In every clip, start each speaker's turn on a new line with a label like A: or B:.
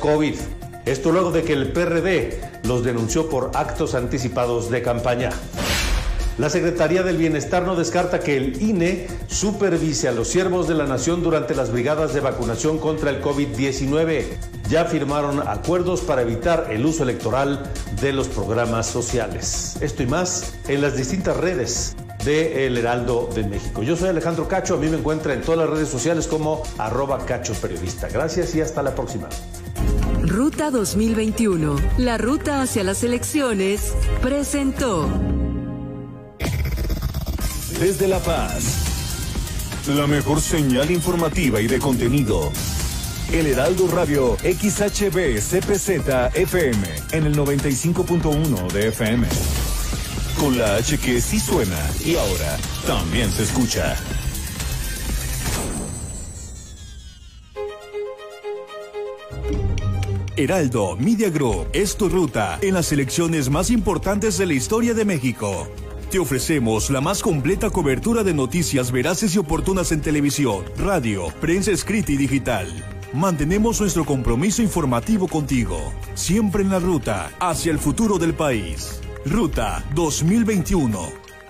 A: COVID. Esto luego de que el PRD los denunció por actos anticipados de campaña. La Secretaría del Bienestar no descarta que el INE supervise a los siervos de la nación durante las brigadas de vacunación contra el COVID-19. Ya firmaron acuerdos para evitar el uso electoral de los programas sociales. Esto y más en las distintas redes de El Heraldo de México. Yo soy Alejandro Cacho, a mí me encuentra en todas las redes sociales como arroba cacho periodista. Gracias y hasta la próxima.
B: Ruta 2021, la ruta hacia las elecciones, presentó.
C: Desde La Paz, la mejor señal informativa y de contenido. El Heraldo Radio XHB CPZ FM en el 95.1 de FM. Con la H que sí suena y ahora también se escucha. Heraldo Media Group es tu ruta en las elecciones más importantes de la historia de México. Te ofrecemos la más completa cobertura de noticias veraces y oportunas en televisión, radio, prensa escrita y digital. Mantenemos nuestro compromiso informativo contigo, siempre en la ruta hacia el futuro del país. Ruta 2021.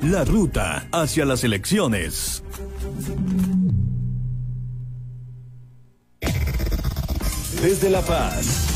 C: La ruta hacia las elecciones. Desde La Paz.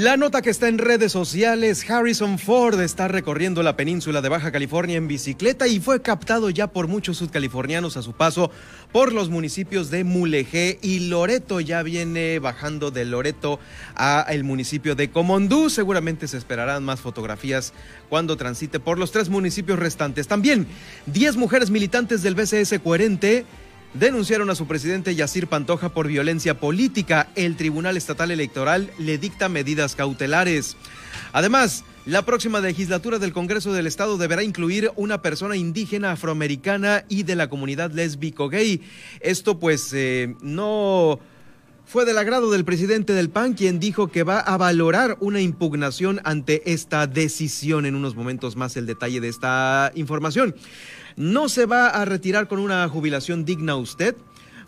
D: La nota que está en redes sociales, Harrison Ford está recorriendo la península de Baja California en bicicleta y fue captado ya por muchos sudcalifornianos a su paso por los municipios de Mulegé y Loreto. Ya viene bajando de Loreto a el municipio de Comondú. Seguramente se esperarán más fotografías cuando transite por los tres municipios restantes. También 10 mujeres militantes del BCS coherente denunciaron a su presidente Yacir Pantoja por violencia política. El Tribunal Estatal Electoral le dicta medidas cautelares. Además, la próxima legislatura del Congreso del Estado deberá incluir una persona indígena afroamericana y de la comunidad lésbico-gay. Esto pues eh, no fue del agrado del presidente del PAN, quien dijo que va a valorar una impugnación ante esta decisión. En unos momentos más el detalle de esta información. ¿No se va a retirar con una jubilación digna usted?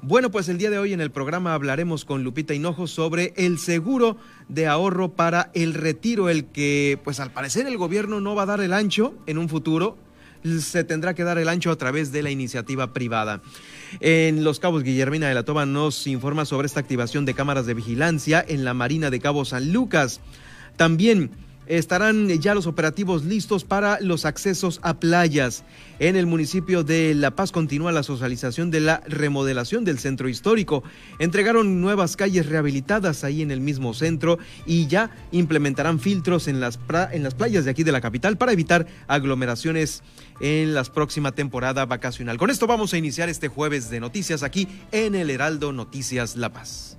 D: Bueno, pues el día de hoy en el programa hablaremos con Lupita Hinojo sobre el seguro de ahorro para el retiro, el que pues al parecer el gobierno no va a dar el ancho en un futuro, se tendrá que dar el ancho a través de la iniciativa privada. En Los Cabos, Guillermina de la Toba nos informa sobre esta activación de cámaras de vigilancia en la Marina de Cabo San Lucas. También estarán ya los operativos listos para los accesos a playas. En el municipio de La Paz continúa la socialización de la remodelación del centro histórico. Entregaron nuevas calles rehabilitadas ahí en el mismo centro y ya implementarán filtros en las, en las playas de aquí de la capital para evitar aglomeraciones en la próxima temporada vacacional. Con esto vamos a iniciar este jueves de noticias aquí en el Heraldo Noticias La Paz.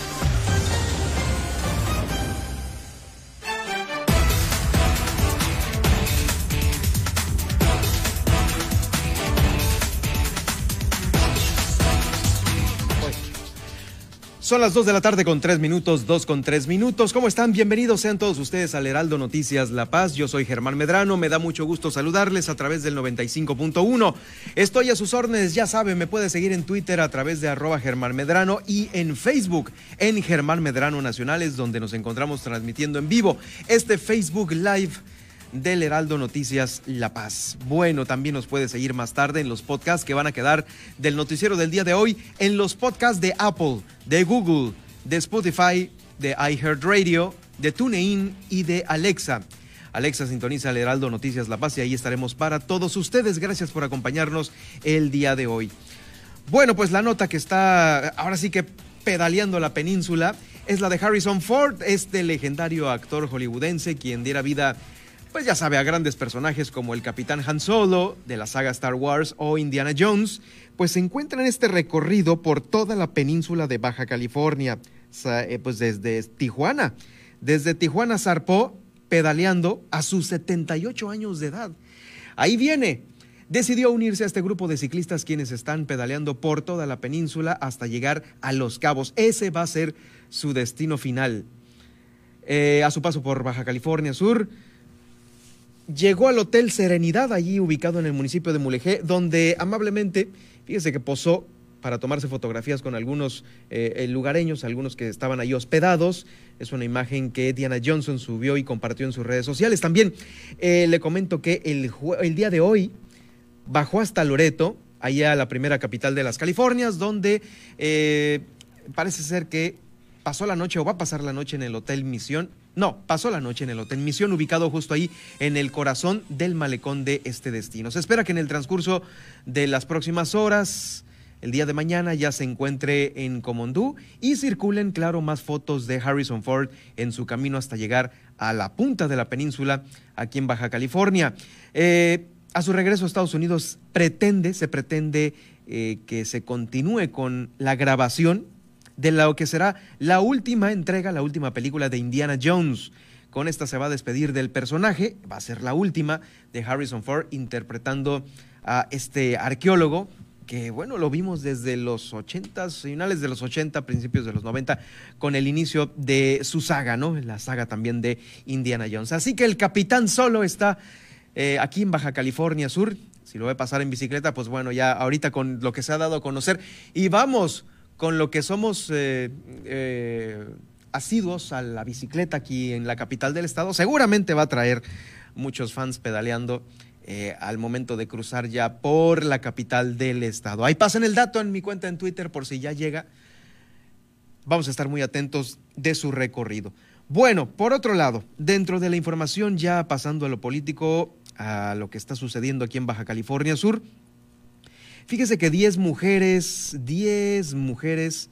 D: Son las 2 de la tarde con 3 minutos, 2 con 3 minutos. ¿Cómo están? Bienvenidos sean todos ustedes al Heraldo Noticias La Paz. Yo soy Germán Medrano. Me da mucho gusto saludarles a través del 95.1. Estoy a sus órdenes, ya saben, me puede seguir en Twitter a través de arroba Germán Medrano y en Facebook en Germán Medrano Nacionales, donde nos encontramos transmitiendo en vivo este Facebook Live del Heraldo Noticias La Paz. Bueno, también nos puede seguir más tarde en los podcasts que van a quedar del noticiero del día de hoy, en los podcasts de Apple, de Google, de Spotify, de iHeartRadio, de TuneIn y de Alexa. Alexa sintoniza el Heraldo Noticias La Paz y ahí estaremos para todos ustedes. Gracias por acompañarnos el día de hoy. Bueno, pues la nota que está ahora sí que pedaleando la península es la de Harrison Ford, este legendario actor hollywoodense quien diera vida, pues ya sabe, a grandes personajes como el Capitán Han Solo de la saga Star Wars o Indiana Jones, pues se encuentra en este recorrido por toda la península de Baja California, eh, pues desde Tijuana. Desde Tijuana zarpó pedaleando a sus 78 años de edad. Ahí viene. Decidió unirse a este grupo de ciclistas quienes están pedaleando por toda la península hasta llegar a Los Cabos. Ese va a ser su destino final. Eh, a su paso por Baja California Sur, llegó al Hotel Serenidad, allí ubicado en el municipio de Mulegé, donde amablemente, fíjese que posó para tomarse fotografías con algunos eh, lugareños, algunos que estaban ahí hospedados. Es una imagen que Diana Johnson subió y compartió en sus redes sociales. También eh, le comento que el, el, día de hoy bajó hasta Loreto, allá la primera capital de las Californias, donde eh, parece ser que pasó la noche o va a pasar la noche en el Hotel Misión. No, pasó la noche en el Hotel Misión, ubicado justo ahí en el corazón del malecón de este destino. Se espera que en el transcurso de las próximas horas el día de mañana ya se encuentre en Comondú y circulen, claro, más fotos de Harrison Ford en su camino hasta llegar a la punta de la península aquí en Baja California. Eh, a su regreso a Estados Unidos pretende, se pretende eh, que se continúe con la grabación de lo que será la última entrega, la última película de Indiana Jones. Con esta se va a despedir del personaje, va a ser la última de Harrison Ford interpretando a este arqueólogo que bueno, lo vimos desde los 80, finales de los 80, principios de los 90, con el inicio de su saga, ¿no? La saga también de Indiana Jones. Así que el capitán solo está eh, aquí en Baja California Sur. Si lo ve pasar en bicicleta, pues bueno, ya ahorita con lo que se ha dado a conocer. Y vamos con lo que somos eh, eh, asiduos a la bicicleta aquí en la capital del estado. Seguramente va a traer muchos fans pedaleando eh, al momento de cruzar ya por la capital del estado. Ahí pasen el dato en mi cuenta en Twitter por si ya llega. Vamos a estar muy atentos de su recorrido. Bueno, por otro lado, dentro de la información, ya pasando a lo político, a lo que está sucediendo aquí en Baja California Sur, fíjese que 10 mujeres, 10 mujeres,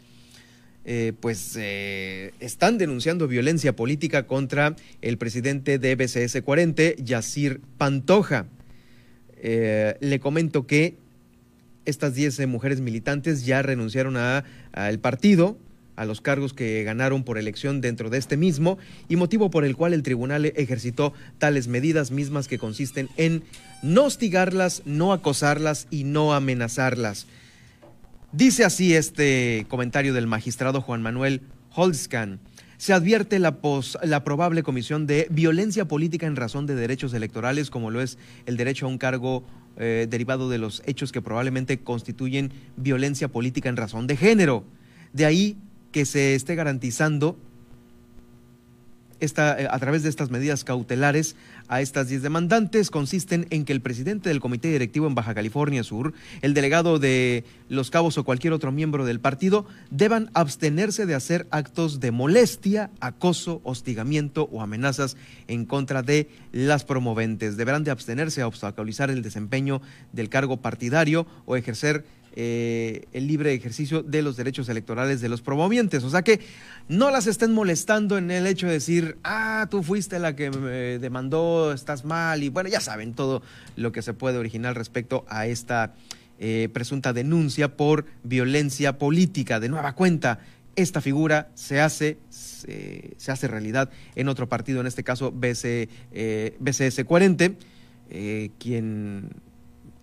D: eh, pues eh, están denunciando violencia política contra el presidente de BCS 40, Yacir Pantoja. Eh, le comento que estas 10 eh, mujeres militantes ya renunciaron al partido, a los cargos que ganaron por elección dentro de este mismo y motivo por el cual el tribunal ejercitó tales medidas mismas que consisten en no hostigarlas, no acosarlas y no amenazarlas. Dice así este comentario del magistrado Juan Manuel Holzkan se advierte la, la probable comisión de violencia política en razón de derechos electorales, como lo es el derecho a un cargo eh, derivado de los hechos que probablemente constituyen violencia política en razón de género. De ahí que se esté garantizando esta, eh, a través de estas medidas cautelares a estas 10 demandantes consisten en que el presidente del comité directivo en Baja California Sur, el delegado de Los Cabos o cualquier otro miembro del partido deban abstenerse de hacer actos de molestia, acoso, hostigamiento o amenazas en contra de las promoventes. Deberán de abstenerse a obstaculizar el desempeño del cargo partidario o ejercer eh, el libre ejercicio de los derechos electorales de los promovientes. O sea que no las estén molestando en el hecho de decir, ah, tú fuiste la que me demandó, estás mal, y bueno, ya saben todo lo que se puede originar respecto a esta eh, presunta denuncia por violencia política. De nueva cuenta, esta figura se hace, se, hace realidad en otro partido, en este caso BC, eh, BCS 40, quien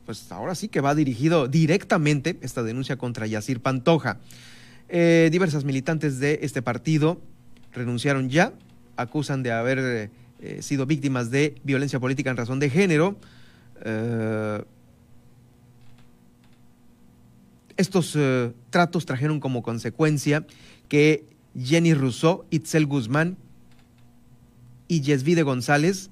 D: pues ahora sí que va dirigido directamente esta denuncia contra Yacir Pantoja. Eh, diversas militantes de este partido renunciaron ya, acusan de haber eh, sido víctimas de violencia política en razón de género. Eh, estos tratos trajeron como consecuencia que Jenny Rousseau, Itzel Guzmán y Yesvide González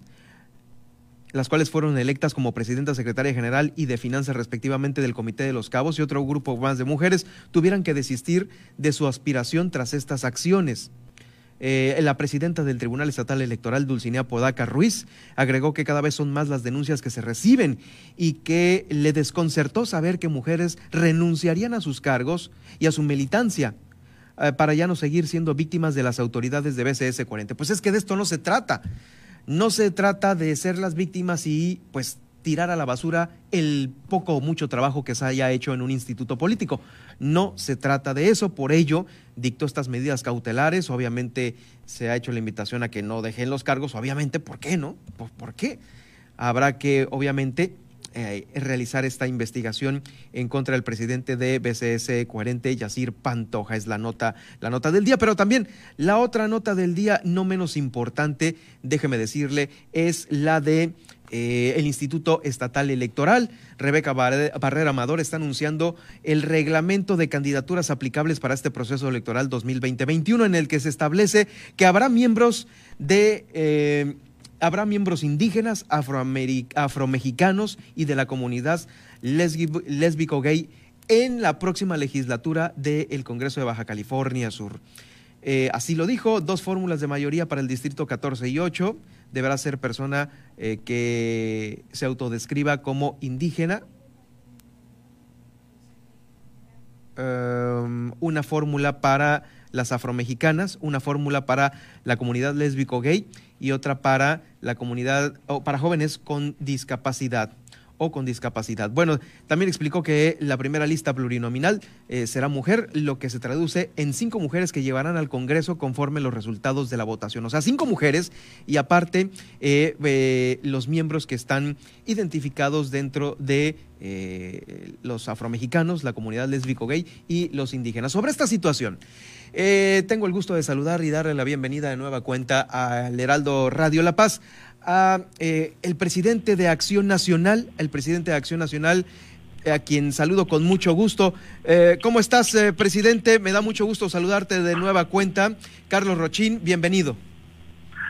D: las cuales fueron electas como presidenta secretaria general y de finanzas respectivamente del Comité de los Cabos y otro grupo más de mujeres, tuvieran que desistir de su aspiración tras estas acciones. eh, la presidenta del Tribunal Estatal Electoral, Dulcinea Podaca Ruiz, agregó que cada vez son más las denuncias que se reciben y que le desconcertó saber que mujeres renunciarían a sus cargos y a su militancia eh, para ya no seguir siendo víctimas de las autoridades de BCS 40. Pues es que de esto no se trata. No se trata de ser las víctimas y pues tirar a la basura el poco o mucho trabajo que se haya hecho en un instituto político. No se trata de eso, por ello dictó estas medidas cautelares, obviamente se ha hecho la invitación a que no dejen los cargos, obviamente, ¿por qué no? ¿Por, qué? Habrá que, obviamente, eh, realizar esta investigación en contra del presidente de BCS 40, Yacir Pantoja. Es la nota, la nota del día, pero también la otra nota del día, no menos importante, déjeme decirle, es la de eh, el Instituto Estatal Electoral. Rebeca Barrera Amador está anunciando el reglamento de candidaturas aplicables para este proceso electoral 2020-21 en el que se establece que habrá miembros de... Eh, habrá miembros indígenas, afromexicanos y de la comunidad lésbico-gay en la próxima legislatura del Congreso de Baja California Sur. Eh, así lo dijo, dos fórmulas de mayoría para el Distrito 14 y 8. Deberá ser persona eh, que se autodescriba como indígena. Um, una fórmula para las afromexicanas, una fórmula para la comunidad lésbico-gay y otra para la comunidad, o para jóvenes con discapacidad o con discapacidad. Bueno, también explicó que la primera lista plurinominal eh, será mujer, lo que se traduce en cinco mujeres que llevarán al Congreso conforme los resultados de la votación. O sea, cinco mujeres y aparte eh, eh, los miembros que están identificados dentro de los afromexicanos, la comunidad lésbico-gay y los indígenas. Sobre esta situación, tengo el gusto de saludar y darle la bienvenida de nueva cuenta al Heraldo Radio La Paz a eh, el presidente de Acción Nacional, el presidente de Acción Nacional, a quien saludo con mucho gusto. Eh, ¿Cómo estás, eh, presidente? Me da mucho gusto saludarte de nueva cuenta. Carlos Rochín, bienvenido.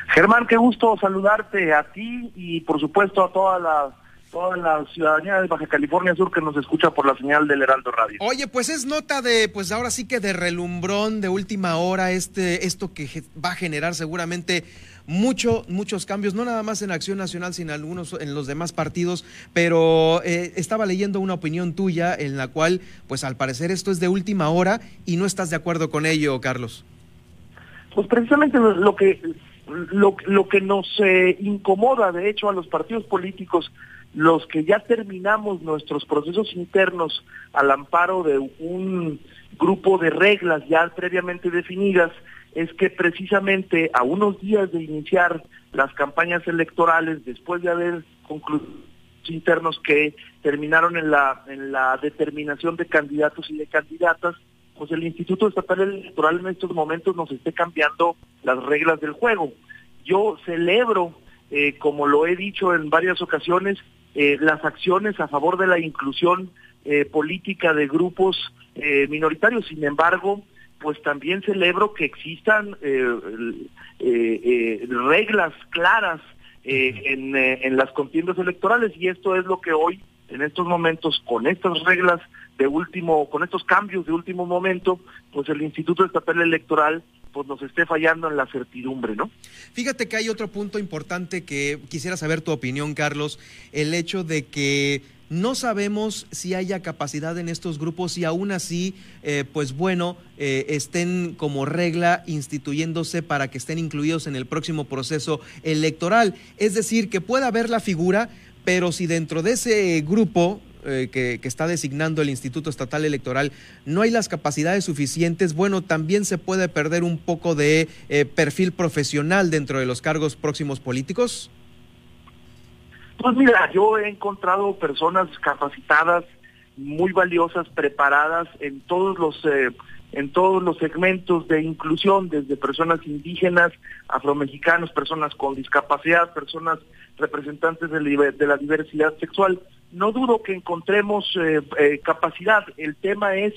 E: Germán, qué gusto saludarte a ti y por supuesto a toda la toda la ciudadanía de Baja California Sur que nos escucha por la señal del Heraldo Radio.
D: Oye, pues es nota de, pues ahora sí que de relumbrón, de última hora, este, esto que va a generar seguramente mucho, muchos cambios, no nada más en Acción Nacional, sino algunos en los demás partidos, pero eh, estaba leyendo una opinión tuya en la cual, pues al parecer esto es de última hora y no estás de acuerdo con ello, Carlos.
E: Pues precisamente lo que lo, lo que nos eh, incomoda, de hecho, a los partidos políticos, los que ya terminamos nuestros procesos internos al amparo de un grupo de reglas ya previamente definidas, es que precisamente a unos días de iniciar las campañas electorales, después de haber concluido internos que terminaron en la, en la determinación de candidatos y de candidatas, pues el Instituto Estatal Electoral en estos momentos nos esté cambiando las reglas del juego. Yo celebro, eh, como lo he dicho en varias ocasiones, eh, las acciones a favor de la inclusión eh, política de grupos minoritarios. Sin embargo, pues también celebro que existan eh, eh, eh, reglas claras en, en las contiendas electorales y esto es lo que hoy, en estos momentos, con estas reglas de último, con estos cambios de último momento, pues el Instituto Estatal Electoral pues nos esté fallando en la certidumbre, ¿no?
D: Fíjate que hay otro punto importante que quisiera saber tu opinión, Carlos, el hecho de que no sabemos si haya capacidad en estos grupos y aún así, eh, pues bueno, eh, estén como regla instituyéndose para que estén incluidos en el próximo proceso electoral. Es decir, que pueda haber la figura, pero si dentro de ese grupo eh, que, está designando el Instituto Estatal Electoral no hay las capacidades suficientes, bueno, también se puede perder un poco de perfil profesional dentro de los cargos próximos políticos.
E: Pues mira, yo he encontrado personas capacitadas, muy valiosas, preparadas en todos los eh, en todos los segmentos de inclusión, desde personas indígenas, afromexicanos, personas con discapacidad, personas representantes de, la diversidad sexual. No dudo que encontremos eh, eh, capacidad. El tema es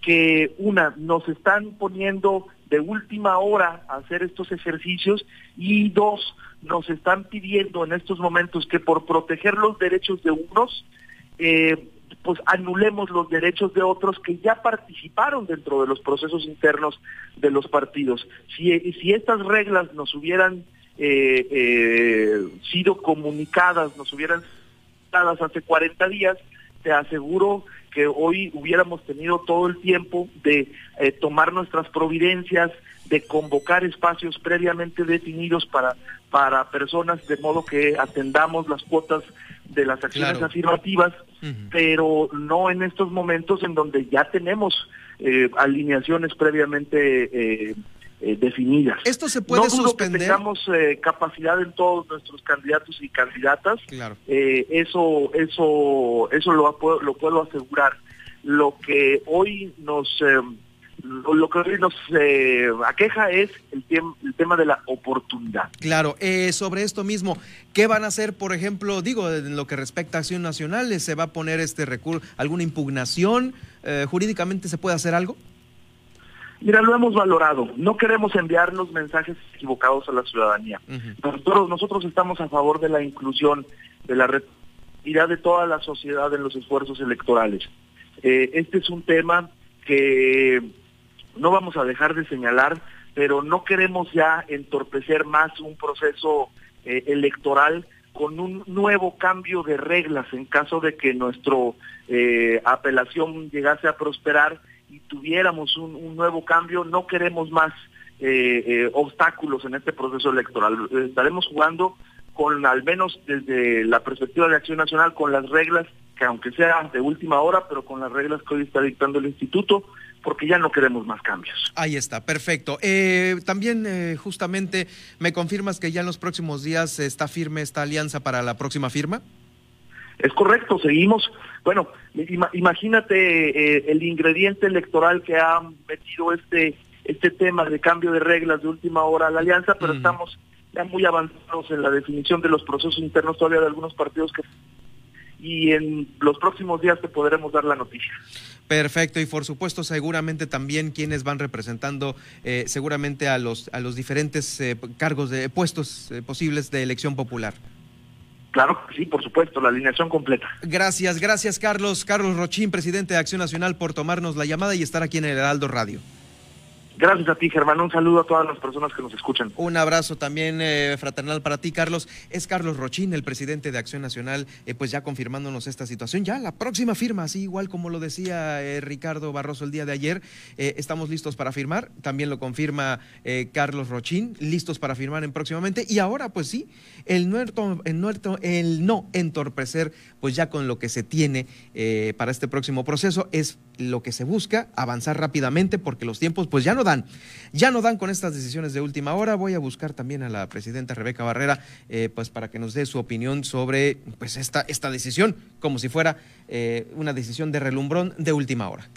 E: que una, nos están poniendo de última hora a hacer estos ejercicios y dos, nos están pidiendo en estos momentos que por proteger los derechos de unos, eh, pues anulemos los derechos de otros que ya participaron dentro de los procesos internos de los partidos. Si, si estas reglas nos hubieran eh, eh, sido comunicadas, nos hubieran dadas hace 40 días, te aseguro que hoy hubiéramos tenido todo el tiempo de eh, tomar nuestras providencias, de convocar espacios previamente definidos para, para personas, de modo que atendamos las cuotas de las acciones afirmativas, pero no en estos momentos en donde ya tenemos eh, alineaciones previamente eh, eh, definidas.
D: ¿Esto se puede
E: no
D: suspender?
E: que tengamos capacidad en todos nuestros candidatos y candidatas.
D: Claro.
E: eso, eso, eso lo, lo puedo asegurar. Lo que hoy nos lo que hoy nos eh, aqueja es el, el, tema de la oportunidad.
D: Claro, eh, sobre esto mismo, ¿qué van a hacer, por ejemplo, digo, en lo que respecta a Acción Nacional, ¿se va a poner este recurso, alguna impugnación? Eh, ¿Jurídicamente se puede hacer algo?
E: Mira, lo hemos valorado. No queremos enviarnos mensajes equivocados a la ciudadanía. nosotros, nosotros estamos a favor de la inclusión, de la responsabilidad de toda la sociedad en los esfuerzos electorales. este es un tema que no vamos a dejar de señalar, pero no queremos ya entorpecer más un proceso eh, electoral con un nuevo cambio de reglas en caso de que nuestra eh, apelación llegase a prosperar y tuviéramos un, nuevo cambio, no queremos más eh, obstáculos en este proceso electoral. Estaremos jugando con, al menos desde la perspectiva de Acción Nacional, con las reglas que aunque sea de última hora, pero con las reglas que hoy está dictando el instituto, porque ya no queremos más cambios.
D: Ahí está, perfecto. Eh, también eh, justamente me confirmas que ya en los próximos días está firme esta alianza para la próxima firma.
E: Es correcto, seguimos. Bueno, imagínate eh, el ingrediente electoral que ha metido este este tema de cambio de reglas de última hora a la alianza, pero estamos ya muy avanzados en la definición de los procesos internos todavía de algunos partidos que y en los próximos días te podremos dar la noticia.
D: Perfecto, y por supuesto, seguramente también quienes van representando eh, seguramente a los, a los diferentes eh, cargos de puestos eh, posibles de elección popular.
E: Claro sí, por supuesto, la alineación completa.
D: Gracias, gracias Carlos. Carlos Rochín, presidente de Acción Nacional, por tomarnos la llamada y estar aquí en el Heraldo Radio.
E: Gracias a ti, Germán. Un saludo a todas las personas que nos escuchan.
D: Un abrazo también eh, fraternal para ti, Carlos. Es Carlos Rochín, el presidente de Acción Nacional, eh, pues ya confirmándonos esta situación. Ya la próxima firma, así igual como lo decía eh, Ricardo Barroso el día de ayer, estamos listos para firmar. También lo confirma Carlos Rochín, listos para firmar en próximamente. Y ahora, pues sí, el, no entorpecer, pues ya con lo que se tiene para este próximo proceso, es lo que se busca, avanzar rápidamente, porque los tiempos pues ya no dan, ya no dan con estas decisiones de última hora. Voy a buscar también a la presidenta Rebeca Barrera, eh, pues para que nos dé su opinión sobre pues esta, esta decisión, como si fuera eh, una decisión de relumbrón de última hora.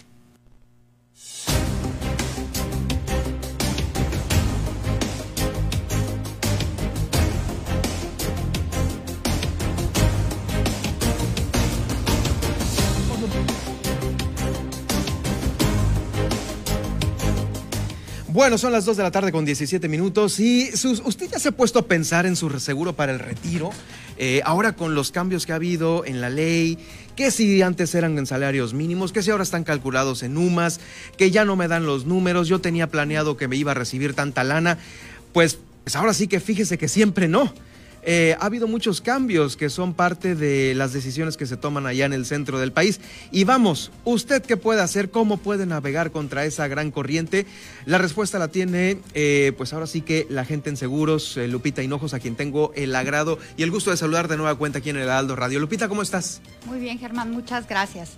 D: Bueno, son las 2 de la tarde con 17 minutos y usted ya se ha puesto a pensar en su seguro para el retiro. Eh, ahora con los cambios que ha habido en la ley, que si antes eran en salarios mínimos, que si ahora están calculados en UMAS, que ya no me dan los números, yo tenía planeado que me iba a recibir tanta lana, pues, pues ahora sí que fíjese que siempre no. Eh, ha habido muchos cambios que son parte de las decisiones que se toman allá en el centro del país. Y vamos, ¿usted qué puede hacer? ¿Cómo puede navegar contra esa gran corriente? La respuesta la tiene, eh, pues ahora sí que la gente en seguros, eh, Lupita Hinojos, a quien tengo el agrado y el gusto de saludar de nueva cuenta aquí en el Aldo Radio. Lupita, ¿cómo estás?
F: Muy bien, Germán, muchas gracias.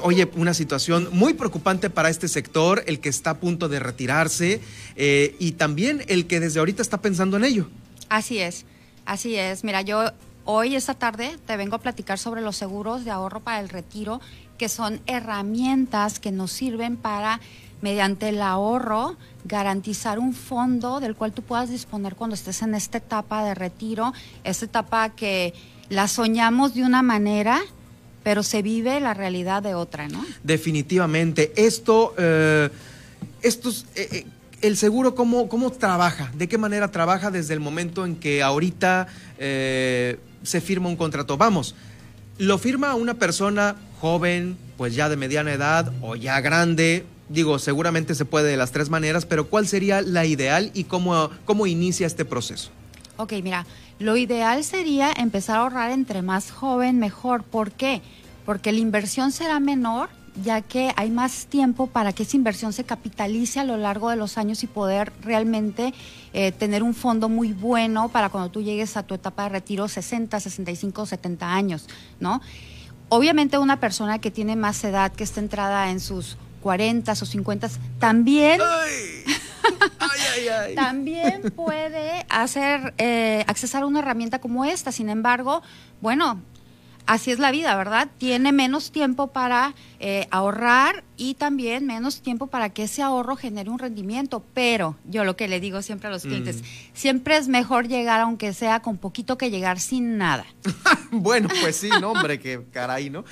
D: Oye, una situación muy preocupante para este sector, el que está a punto de retirarse y también el que desde ahorita está pensando en ello.
F: Así es. Así es, mira, yo hoy, esta tarde, te vengo a platicar sobre los seguros de ahorro para el retiro, que son herramientas que nos sirven para, mediante el ahorro, garantizar un fondo del cual tú puedas disponer cuando estés en esta etapa de retiro, esta etapa que la soñamos de una manera, pero se vive la realidad de otra, ¿no?
D: Definitivamente. Esto, eh, estos... Eh, eh, el seguro cómo, cómo trabaja, de qué manera trabaja desde el momento en que ahorita eh, se firma un contrato. Vamos, lo firma una persona joven, pues ya de mediana edad o ya grande. Digo, seguramente se puede de las tres maneras, pero ¿cuál sería la ideal y cómo, cómo inicia este proceso?
F: Ok, mira, lo ideal sería empezar a ahorrar entre más joven mejor. ¿Por qué? Porque la inversión será menor ya que hay más tiempo para que esa inversión se capitalice a lo largo de los años y poder realmente eh, tener un fondo muy bueno para cuando tú llegues a tu etapa de retiro 60, 65, 70 años, ¿no? Obviamente una persona que tiene más edad, que está entrada en sus 40 o 50, también... también puede hacer eh, accesar a una herramienta como esta. Sin embargo, bueno, así es la vida, ¿verdad? Tiene menos tiempo para eh, ahorrar y también menos tiempo para que ese ahorro genere un rendimiento. Pero yo lo que le digo siempre a los clientes, mm. siempre es mejor llegar, aunque sea con poquito, que llegar sin nada.
D: bueno, pues sí, no, hombre, que caray, ¿no?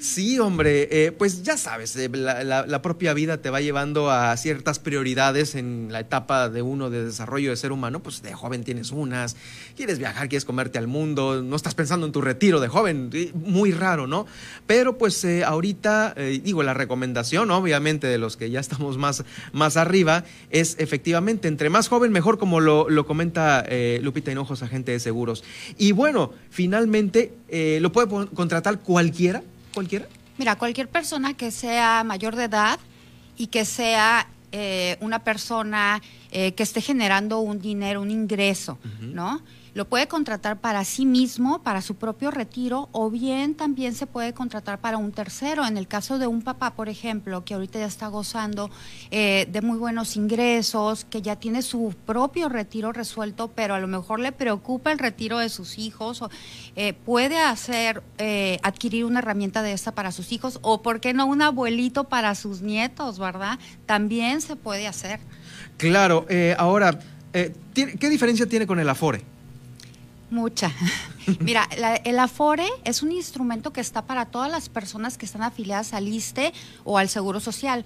D: Sí, hombre, eh, pues ya sabes, eh, la, propia vida te va llevando a ciertas prioridades en la etapa de uno de desarrollo de ser humano. Pues de joven tienes unas, quieres viajar, quieres comerte al mundo, no estás pensando en tu retiro de joven, muy raro, ¿no? Pero pues ahorita, digo, la recomendación obviamente de los que ya estamos más, más arriba, es efectivamente, entre más joven, mejor, como lo, comenta eh, Lupita Hinojos, agente de seguros. Y bueno, finalmente, eh, ¿lo puede contratar cualquiera? ¿Cualquiera?
F: Mira, cualquier persona que sea mayor de edad y que sea eh, una persona que esté generando un dinero, un ingreso, ¿no? Lo puede contratar para sí mismo, para su propio retiro, o bien también se puede contratar para un tercero. En el caso de un papá, por ejemplo, que ahorita ya está gozando eh, de muy buenos ingresos, que ya tiene su propio retiro resuelto, pero a lo mejor le preocupa el retiro de sus hijos, o, eh, puede hacer, eh, adquirir una herramienta de esta para sus hijos, o por qué no un abuelito para sus nietos, ¿verdad? También se puede hacer.
D: Claro, ahora, ¿qué diferencia tiene con el Afore?
F: Mucha. Mira, el Afore es un instrumento que está para todas las personas que están afiliadas al ISTE o al Seguro Social.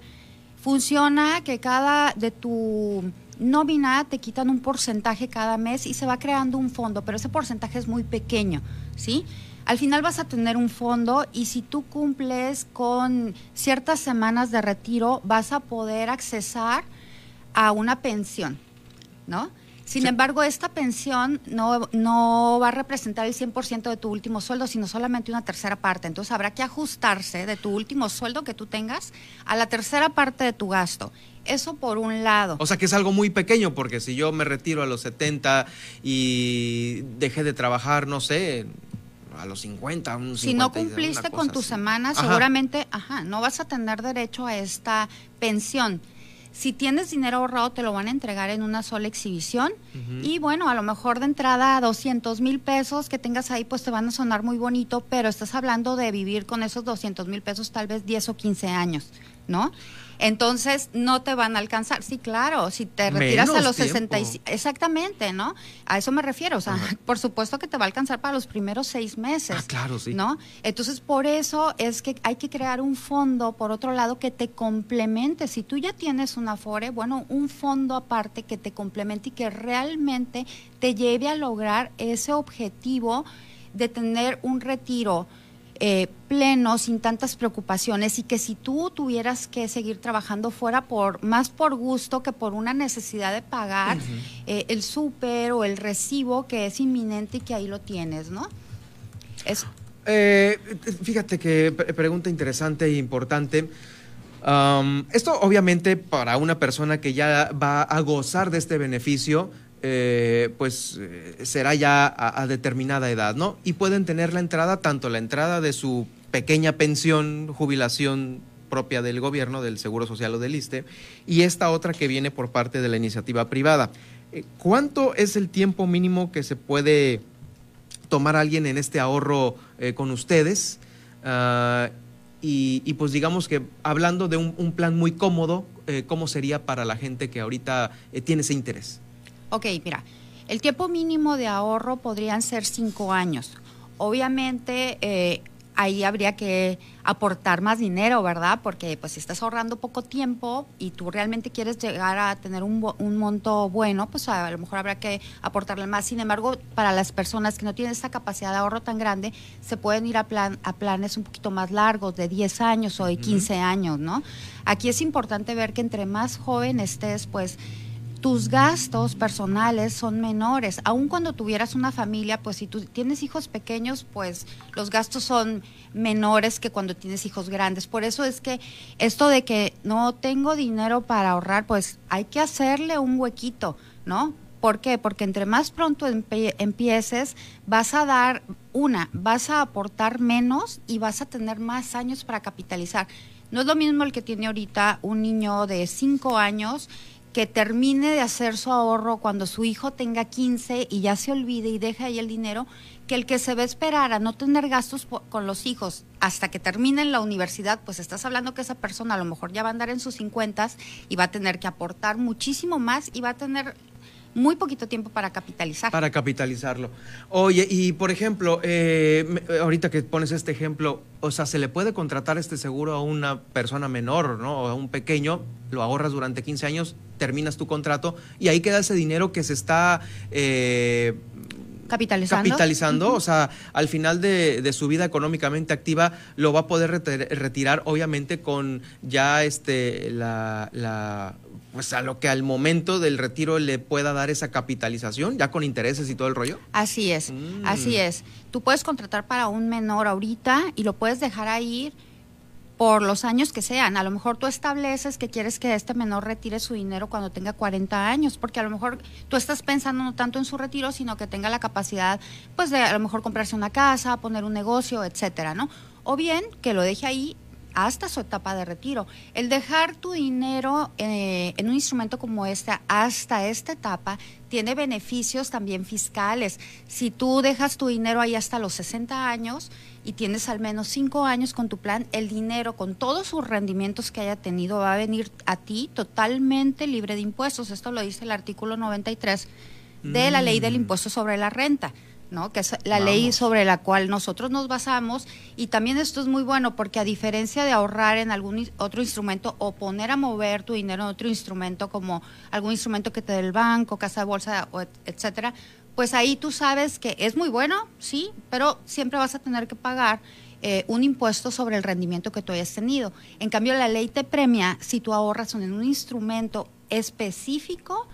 F: Funciona que cada de tu nómina te quitan un porcentaje cada mes y se va creando un fondo, pero ese porcentaje es muy pequeño, ¿sí? Al final vas a tener un fondo y si tú cumples con ciertas semanas de retiro, vas a poder accesar a una pensión, ¿no? Sin embargo, esta pensión no, no va a representar el 100% de tu último sueldo, sino solamente una tercera parte. Entonces habrá que ajustarse de tu último sueldo que tú tengas a la tercera parte de tu gasto. Eso por un lado.
D: O sea que es algo muy pequeño, porque si yo me retiro a los 70 y dejé de trabajar, no sé, a los 50, un 50
F: Si no cumpliste con tu semana, seguramente, ajá, no vas a tener derecho a esta pensión. Si tienes dinero ahorrado, te lo van a entregar en una sola exhibición. Y bueno, a lo mejor de entrada 200 mil pesos que tengas ahí, pues te van a sonar muy bonito, pero estás hablando de vivir con esos 200 mil pesos tal vez 10 o 15 años, ¿no? Entonces no te van a alcanzar. Sí, claro, si te retiras a los 65, exactamente, ¿no? A eso me refiero, o sea, por supuesto que te va a alcanzar para los primeros seis meses. Ah,
D: claro, sí.
F: ¿No? Entonces, por eso es que hay que crear un fondo, por otro lado, que te complemente. Si tú ya tienes un Afore, bueno, un fondo aparte que te complemente y que realmente te lleve a lograr ese objetivo de tener un retiro eh, pleno, sin tantas preocupaciones y que si tú tuvieras que seguir trabajando fuera por más por gusto que por una necesidad de pagar eh, el súper o el recibo que es inminente y que ahí lo tienes, ¿no?
D: Eso. Eh, fíjate que pregunta interesante e importante. esto obviamente para una persona que ya va a gozar de este beneficio, eh, pues eh, será ya a, determinada edad, ¿no? Y pueden tener la entrada, tanto la entrada de su pequeña pensión, jubilación propia del gobierno, del Seguro Social o del ISTE, y esta otra que viene por parte de la iniciativa privada. Eh, ¿Cuánto es el tiempo mínimo que se puede tomar alguien en este ahorro con ustedes? Ah, y, pues digamos que hablando de un, plan muy cómodo, ¿cómo sería para la gente que ahorita tiene ese interés?
F: Ok, mira, el tiempo mínimo de ahorro podrían ser cinco años. Obviamente, eh, ahí habría que aportar más dinero, ¿verdad? Porque pues si estás ahorrando poco tiempo y tú realmente quieres llegar a tener un, un monto bueno, pues a, lo mejor habrá que aportarle más. Sin embargo, para las personas que no tienen esta capacidad de ahorro tan grande, se pueden ir a, plan, a planes un poquito más largos, de 10 años o de 15 años, ¿no? Aquí es importante ver que entre más joven estés, pues tus gastos personales son menores. Aun cuando tuvieras una familia, pues si tú tienes hijos pequeños, pues los gastos son menores que cuando tienes hijos grandes. Por eso es que esto de que no tengo dinero para ahorrar, pues hay que hacerle un huequito, ¿no? ¿Por qué? Porque entre más pronto empieces, vas a dar una, vas a aportar menos y vas a tener más años para capitalizar. No es lo mismo el que tiene ahorita un niño de 5 años que termine de hacer su ahorro cuando su hijo tenga 15 y ya se olvide y deje ahí el dinero, que el que se va a esperar a no tener gastos con los hijos hasta que termine en la universidad, pues estás hablando que esa persona a lo mejor ya va a andar en sus 50 y va a tener que aportar muchísimo más y va a tener muy poquito tiempo para capitalizar.
D: Para capitalizarlo. Oye, y por ejemplo, eh, ahorita que pones este ejemplo, o sea, se le puede contratar este seguro a una persona menor, ¿no? O a un pequeño, lo ahorras durante 15 años, terminas tu contrato y ahí queda ese dinero que se está...
F: Eh, capitalizando.
D: Capitalizando, o sea, al final de, su vida económicamente activa lo va a poder retirar, obviamente, con ya este la pues a lo que al momento del retiro le pueda dar esa capitalización, ya con intereses y todo el rollo.
F: Así es, mm. así es. Tú puedes contratar para un menor ahorita y lo puedes dejar ahí por los años que sean. A lo mejor tú estableces que quieres que este menor retire su dinero cuando tenga 40 años, porque a lo mejor tú estás pensando no tanto en su retiro, sino que tenga la capacidad, pues de a lo mejor comprarse una casa, poner un negocio, etcétera, ¿no? O bien que lo deje ahí hasta su etapa de retiro. El dejar tu dinero eh, en un instrumento como este hasta esta etapa tiene beneficios también fiscales. Si tú dejas tu dinero ahí hasta los 60 años y tienes al menos 5 años con tu plan, el dinero con todos sus rendimientos que haya tenido va a venir a ti totalmente libre de impuestos. Esto lo dice el artículo 93 de la ley del mm. impuesto sobre la renta. ¿No? que es la ley sobre la cual nosotros nos basamos. Y también esto es muy bueno porque a diferencia de ahorrar en algún otro instrumento o poner a mover tu dinero en otro instrumento como algún instrumento que te dé el banco, casa de bolsa, etcétera, pues ahí tú sabes que es muy bueno, sí, pero siempre vas a tener que pagar eh, un impuesto sobre el rendimiento que tú hayas tenido. En cambio, la ley te premia si tú ahorras en un instrumento específico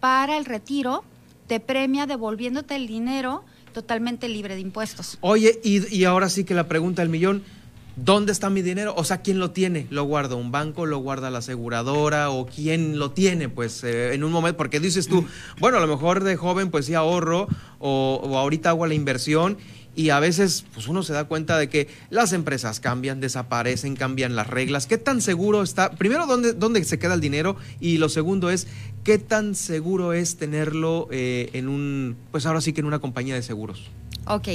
F: para el retiro, te premia devolviéndote el dinero totalmente libre de impuestos.
D: Oye, y, ahora sí que la pregunta del millón, ¿dónde está mi dinero? O sea, ¿quién lo tiene? ¿Lo guarda un banco? ¿Lo guarda la aseguradora? ¿O quién lo tiene? Pues eh, en un momento, porque dices tú, bueno, a lo mejor de joven pues sí ahorro o, o ahorita hago la inversión y a veces pues uno se da cuenta de que las empresas cambian, desaparecen, cambian las reglas. ¿Qué tan seguro está? Primero, ¿dónde, dónde se queda el dinero? Y lo segundo es, ¿qué tan seguro es tenerlo eh, en un, pues ahora sí que en una compañía de seguros?
F: Ok.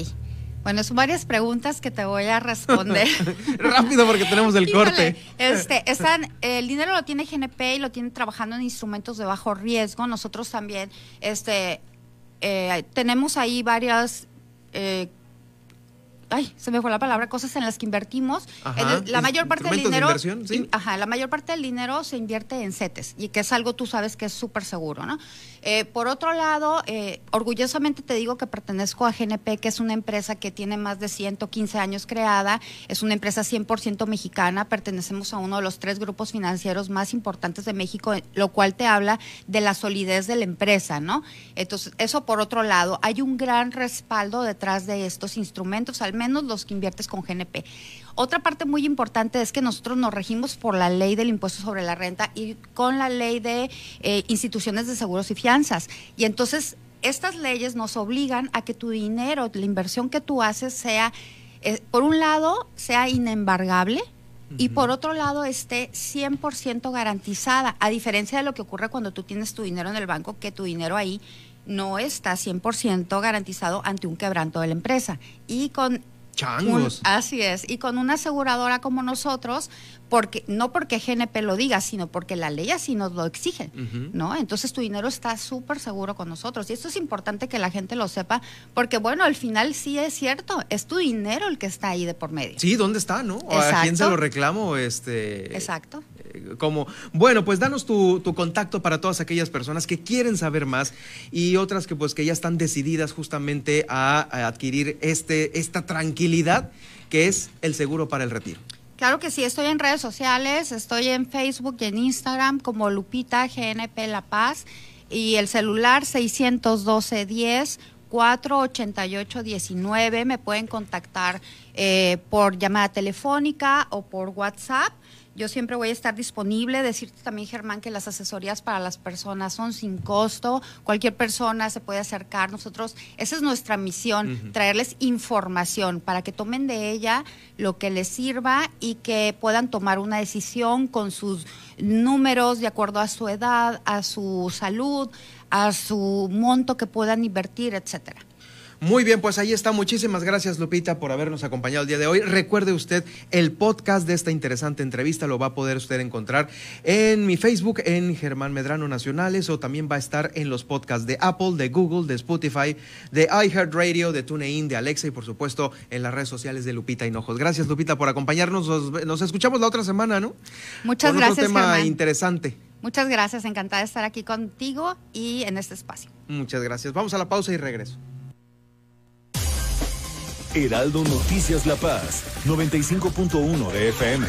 F: Bueno, son varias preguntas que te voy a responder.
D: Rápido porque tenemos el corte.
F: Este, están, el dinero lo tiene GNP y lo tiene trabajando en instrumentos de bajo riesgo. Nosotros también este, eh, tenemos ahí varias eh, ay, se me fue la palabra, cosas en las que invertimos. la mayor parte del dinero, ajá, la mayor parte del dinero se invierte en CETES y que es algo tú sabes que es súper seguro, ¿no? Eh, por otro lado, eh, orgullosamente te digo que pertenezco a GNP, que es una empresa que tiene más de 115 años creada, es una empresa 100% mexicana, pertenecemos a uno de los tres grupos financieros más importantes de México, lo cual te habla de la solidez de la empresa, ¿no? Entonces, eso por otro lado, hay un gran respaldo detrás de estos instrumentos, al menos los que inviertes con GNP. Otra parte muy importante es que nosotros nos regimos por la ley del impuesto sobre la renta y con la ley de eh, instituciones de seguros y fianzas. Y entonces estas leyes nos obligan a que tu dinero, la inversión que tú haces sea, eh, por un lado, sea inembargable, y por otro lado esté 100% garantizada, a diferencia de lo que ocurre cuando tú tienes tu dinero en el banco, que tu dinero ahí no está 100% garantizado ante un quebranto de la empresa. Y con
D: Changos.
F: así es. Y con una aseguradora como nosotros, porque no porque GNP lo diga, sino porque la ley así nos lo exige, ¿no? Entonces tu dinero está súper seguro con nosotros. Y esto es importante que la gente lo sepa, porque bueno, al final sí es cierto, es tu dinero el que está ahí de por medio.
D: Sí, ¿dónde está, no? ¿A quién se lo reclamo? Este,
F: Exacto.
D: Como, bueno, pues danos tu, tu, contacto para todas aquellas personas que quieren saber más y otras que pues que ya están decididas justamente a, a adquirir este, esta tranquilidad que es el seguro para el retiro.
F: Claro que sí, estoy en redes sociales, estoy en Facebook y en Instagram como Lupita GNP La Paz y el celular 612 10 488 19 me pueden contactar eh, por llamada telefónica o por WhatsApp yo siempre voy a estar disponible. Decirte también, Germán, que las asesorías para las personas son sin costo. Cualquier persona se puede acercar. Nosotros, esa es nuestra misión, traerles información para que tomen de ella lo que les sirva y que puedan tomar una decisión con sus números de acuerdo a su edad, a su salud, a su monto que puedan invertir, etcétera.
D: Muy bien, pues ahí está. Muchísimas gracias, Lupita, por habernos acompañado el día de hoy. Recuerde usted, el podcast de esta interesante entrevista lo va a poder usted encontrar en mi Facebook, en Germán Medrano Nacionales, o también va a estar en los podcasts de Apple, de Google, de Spotify, de iHeartRadio, de TuneIn, de Alexa y, por supuesto, en las redes sociales de Lupita Hinojos. Gracias, Lupita, por acompañarnos. Nos, escuchamos la otra semana, ¿no?
F: Muchas Con gracias.
D: Otro tema interesante.
F: Muchas gracias, encantada de estar aquí contigo y en este espacio.
D: Muchas gracias. Vamos a la pausa y regreso.
C: Heraldo Noticias La Paz, 95.1 de FM.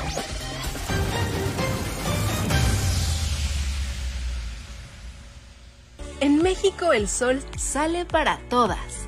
G: En México el sol sale para todas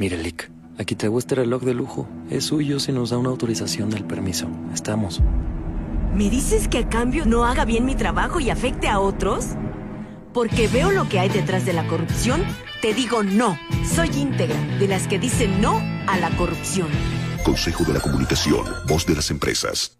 H: Mire, Lick, aquí te este reloj de lujo. Es suyo si nos da una autorización del permiso. Estamos.
I: ¿Me dices que a cambio no haga bien mi trabajo y afecte a otros? Porque veo lo que hay detrás de la corrupción, te digo no. Soy íntegra, de las que dicen no a la corrupción.
C: Consejo de la Comunicación, voz de las empresas.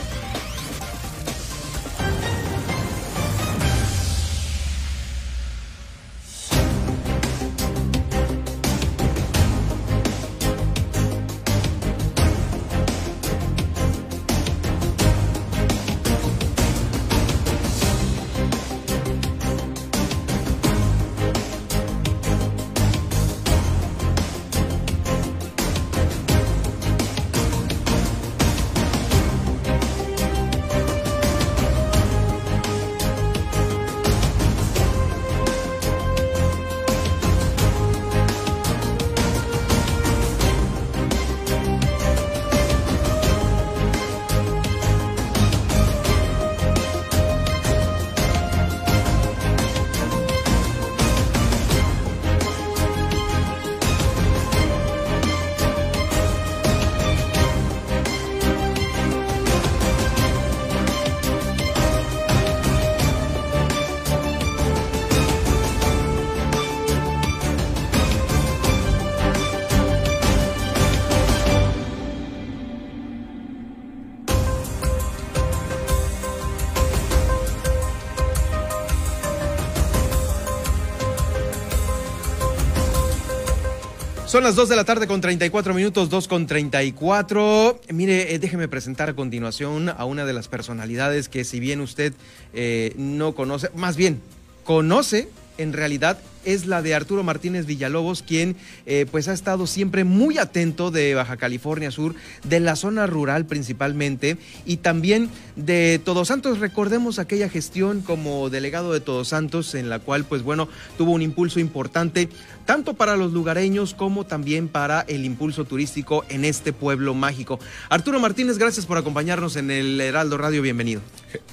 D: Son las 2 de la tarde con 34 minutos, 2 con 34. Mire, eh, déjeme presentar a continuación a una de las personalidades que si bien usted eh, no conoce, más bien conoce en realidad es la de Arturo Martínez Villalobos, quien eh, pues ha estado siempre muy atento de Baja California Sur, de la zona rural principalmente, y también de Todos Santos. Recordemos aquella gestión como delegado de Todos Santos, en la cual pues bueno, tuvo un impulso importante tanto para los lugareños como también para el impulso turístico en este pueblo mágico. Arturo Martínez, gracias por acompañarnos en el Heraldo Radio, bienvenido.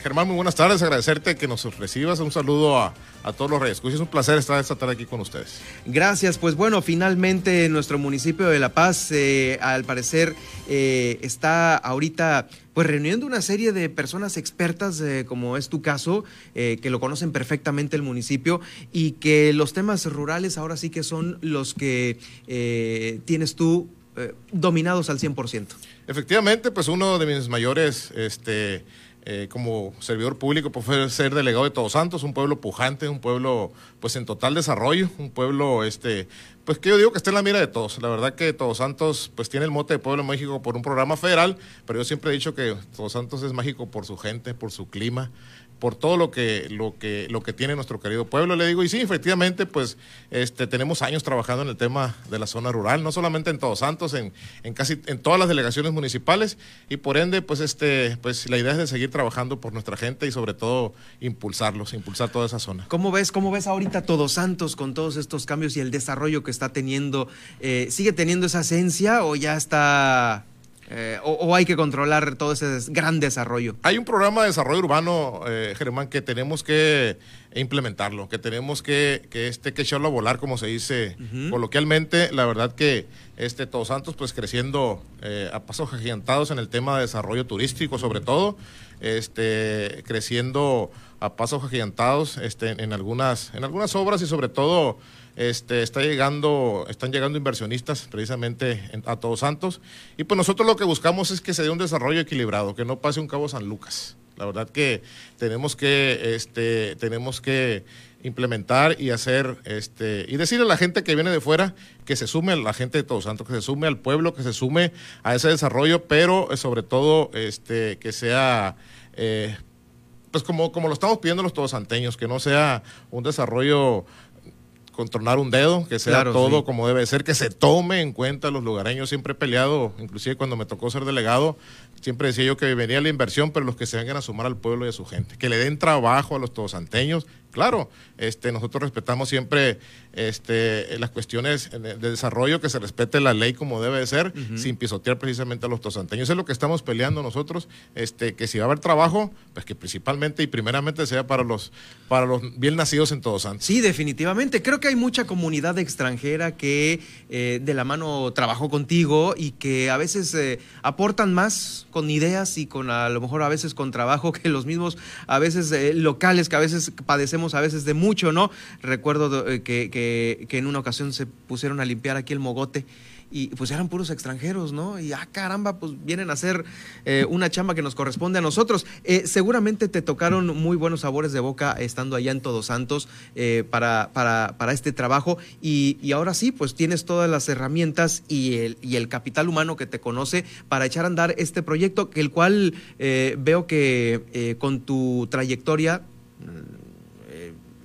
J: Germán, muy buenas tardes, agradecerte que nos recibas, un saludo a, todos los reyes. Es un placer estar esta tarde aquí con ustedes.
D: Gracias, pues bueno, finalmente nuestro municipio de La Paz, eh, al parecer, eh, está ahorita pues reuniendo una serie de personas expertas, eh, como es tu caso, que lo conocen perfectamente el municipio y que los temas rurales ahora sí que son los que tienes tú dominados al 100%.
J: Efectivamente, pues uno de mis mayores este, eh, como servidor público, pues ser delegado de Todos Santos, un pueblo pujante, un pueblo pues en total desarrollo, un pueblo este pues que yo digo que está en la mira de todos. La verdad que Todos Santos pues tiene el mote de Pueblo Mágico por un programa federal, pero yo siempre he dicho que Todos Santos es mágico por su gente, por su clima, por todo lo que, lo que, lo que tiene nuestro querido pueblo, le digo, y sí, efectivamente, pues este, tenemos años trabajando en el tema de la zona rural, no solamente en Todos Santos, en, en casi en todas las delegaciones municipales, y por ende, pues este, pues la idea es de seguir trabajando por nuestra gente y sobre todo impulsarlos, impulsar toda esa zona.
D: ¿Cómo ves, cómo ves ahorita Todos Santos con todos estos cambios y el desarrollo que está teniendo? Eh, ¿Sigue teniendo esa esencia o ya está eh, o, hay que controlar todo ese gran desarrollo?
J: Hay un programa de desarrollo urbano, eh, Germán, que tenemos que implementarlo, que tenemos que, que, este, que echarlo a volar, como se dice coloquialmente. La verdad que este Todos Santos, pues creciendo eh, a pasos agigantados en el tema de desarrollo turístico, sobre todo, este, creciendo a pasos agigantados este, en, algunas, en algunas obras y sobre todo este, está llegando, están llegando inversionistas precisamente a Todos Santos. Y pues nosotros lo que buscamos es que se dé un desarrollo equilibrado, que no pase un Cabo San Lucas. La verdad que tenemos que, este, tenemos que implementar y hacer, este, y decirle a la gente que viene de fuera que se sume a la gente de Todos Santos, que se sume al pueblo, que se sume a ese desarrollo, pero eh, sobre todo este, que sea eh, pues como, como lo estamos pidiendo los todos santeños, que no sea un desarrollo controlar un dedo, que sea todo como debe ser, que se tome en cuenta los lugareños. Siempre he peleado, inclusive cuando me tocó ser delegado, siempre decía yo que venía la inversión, pero los que se vengan a sumar al pueblo y a su gente, que le den trabajo a los todosanteños, Claro, este, nosotros respetamos siempre este, las cuestiones de desarrollo, que se respete la ley como debe de ser, sin pisotear precisamente a los tosanteños. es lo que estamos peleando nosotros, este, que si va a haber trabajo, pues que principalmente y primeramente sea para los, para los bien nacidos en Todos Santos.
D: Sí, definitivamente. Creo que hay mucha comunidad extranjera que eh, de la mano trabajó contigo y que a veces eh, aportan más con ideas y con a lo mejor a veces con trabajo que los mismos, a veces eh, locales que a veces padecemos a veces de mucho, ¿no? Recuerdo eh, que, en una ocasión se pusieron a limpiar aquí el mogote y pues eran puros extranjeros, ¿no? Y ah, caramba, pues vienen a hacer eh, una chamba que nos corresponde a nosotros. Eh, seguramente te tocaron muy buenos sabores de boca estando allá en Todos Santos para, para, para, este trabajo y, ahora sí, pues tienes todas las herramientas y el, y el capital humano que te conoce para echar a andar este proyecto, que el cual veo que con tu trayectoria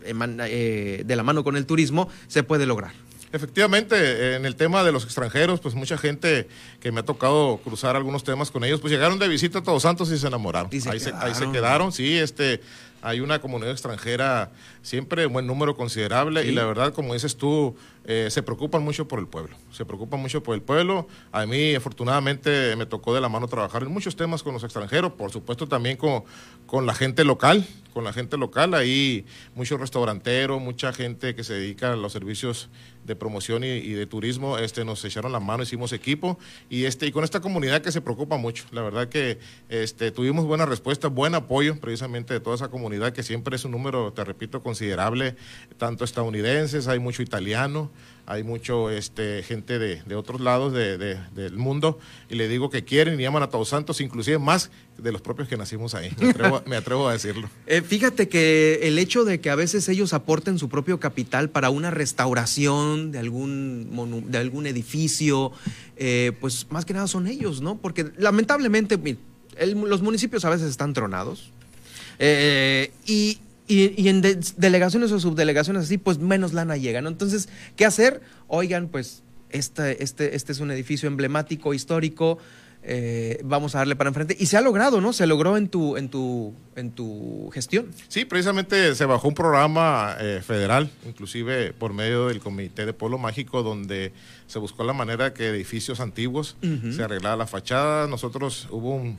D: de la mano con el turismo se puede lograr.
J: Efectivamente, en el tema de los extranjeros, pues mucha gente que me ha tocado cruzar algunos temas con ellos, pues llegaron de visita a Todos Santos y se enamoraron. ahí, se, ahí, se, quedaron, sí, este, hay una comunidad extranjera siempre un buen número considerable y la verdad, como dices tú, eh, se preocupan mucho por el pueblo, se preocupan mucho por el pueblo. A mí, afortunadamente, me tocó de la mano trabajar en muchos temas con los extranjeros, por supuesto también con, con la gente local, con la gente local, ahí muchos restauranteros, mucha gente que se dedica a los servicios de promoción y, de turismo, este, nos echaron la mano, hicimos equipo y, este, y con esta comunidad que se preocupa mucho. La verdad que este, tuvimos buena respuesta, buen apoyo precisamente de toda esa comunidad que siempre es un número, te repito, considerable, tanto estadounidenses, hay mucho italiano, hay mucho este, gente de, de otros lados de, del mundo y le digo que quieren y llaman a Todos Santos, inclusive más de los propios que nacimos ahí. Me atrevo, a decirlo.
D: Eh, fíjate que el hecho de que a veces ellos aporten su propio capital para una restauración de algún, de algún edificio, eh, pues más que nada son ellos, ¿no? Porque lamentablemente los municipios a veces están tronados. eh, y, y- y en de- delegaciones o subdelegaciones así, pues menos lana llega, ¿no? Entonces, ¿qué hacer? Oigan, pues este, este, este es un edificio emblemático, histórico, eh, vamos a darle para enfrente. Y se ha logrado, ¿no? Se logró en tu, en tu, en tu gestión.
J: Sí, precisamente se bajó un programa eh, federal, inclusive por medio del Comité de Pueblo Mágico, donde se buscó la manera que edificios antiguos se arreglara la fachada. Nosotros hubo un,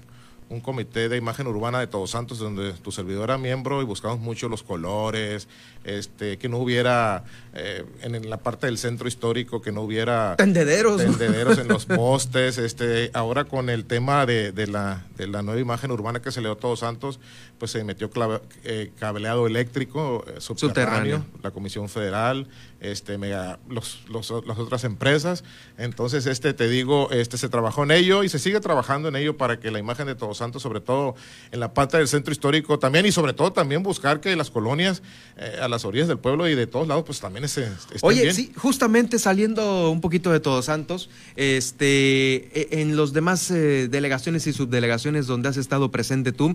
J: un comité de imagen urbana de Todos Santos, donde tu servidor era miembro y buscamos mucho los colores, este, que no hubiera eh, en, la parte del centro histórico, que no hubiera
D: Tendederos.
J: tendederos en los postes, este, ahora con el tema de, de la, de la nueva imagen urbana que se le dio a Todos Santos, pues se metió clave- eh, cableado eléctrico eh, subterráneo,
D: Subterráneo.
J: la Comisión Federal, este, mega, los, los- las otras empresas. Entonces, este, te digo, este, se trabajó en ello y se sigue trabajando en ello para que la imagen de Todos Santos, sobre todo en la parte del centro histórico también, y sobre todo también buscar que las colonias eh, a las orillas del pueblo y de todos lados, pues también estén
D: Oye,
J: bien.
D: sí, justamente saliendo un poquito de Todos Santos, este, e- en los demás delegaciones y subdelegaciones donde has estado presente tú,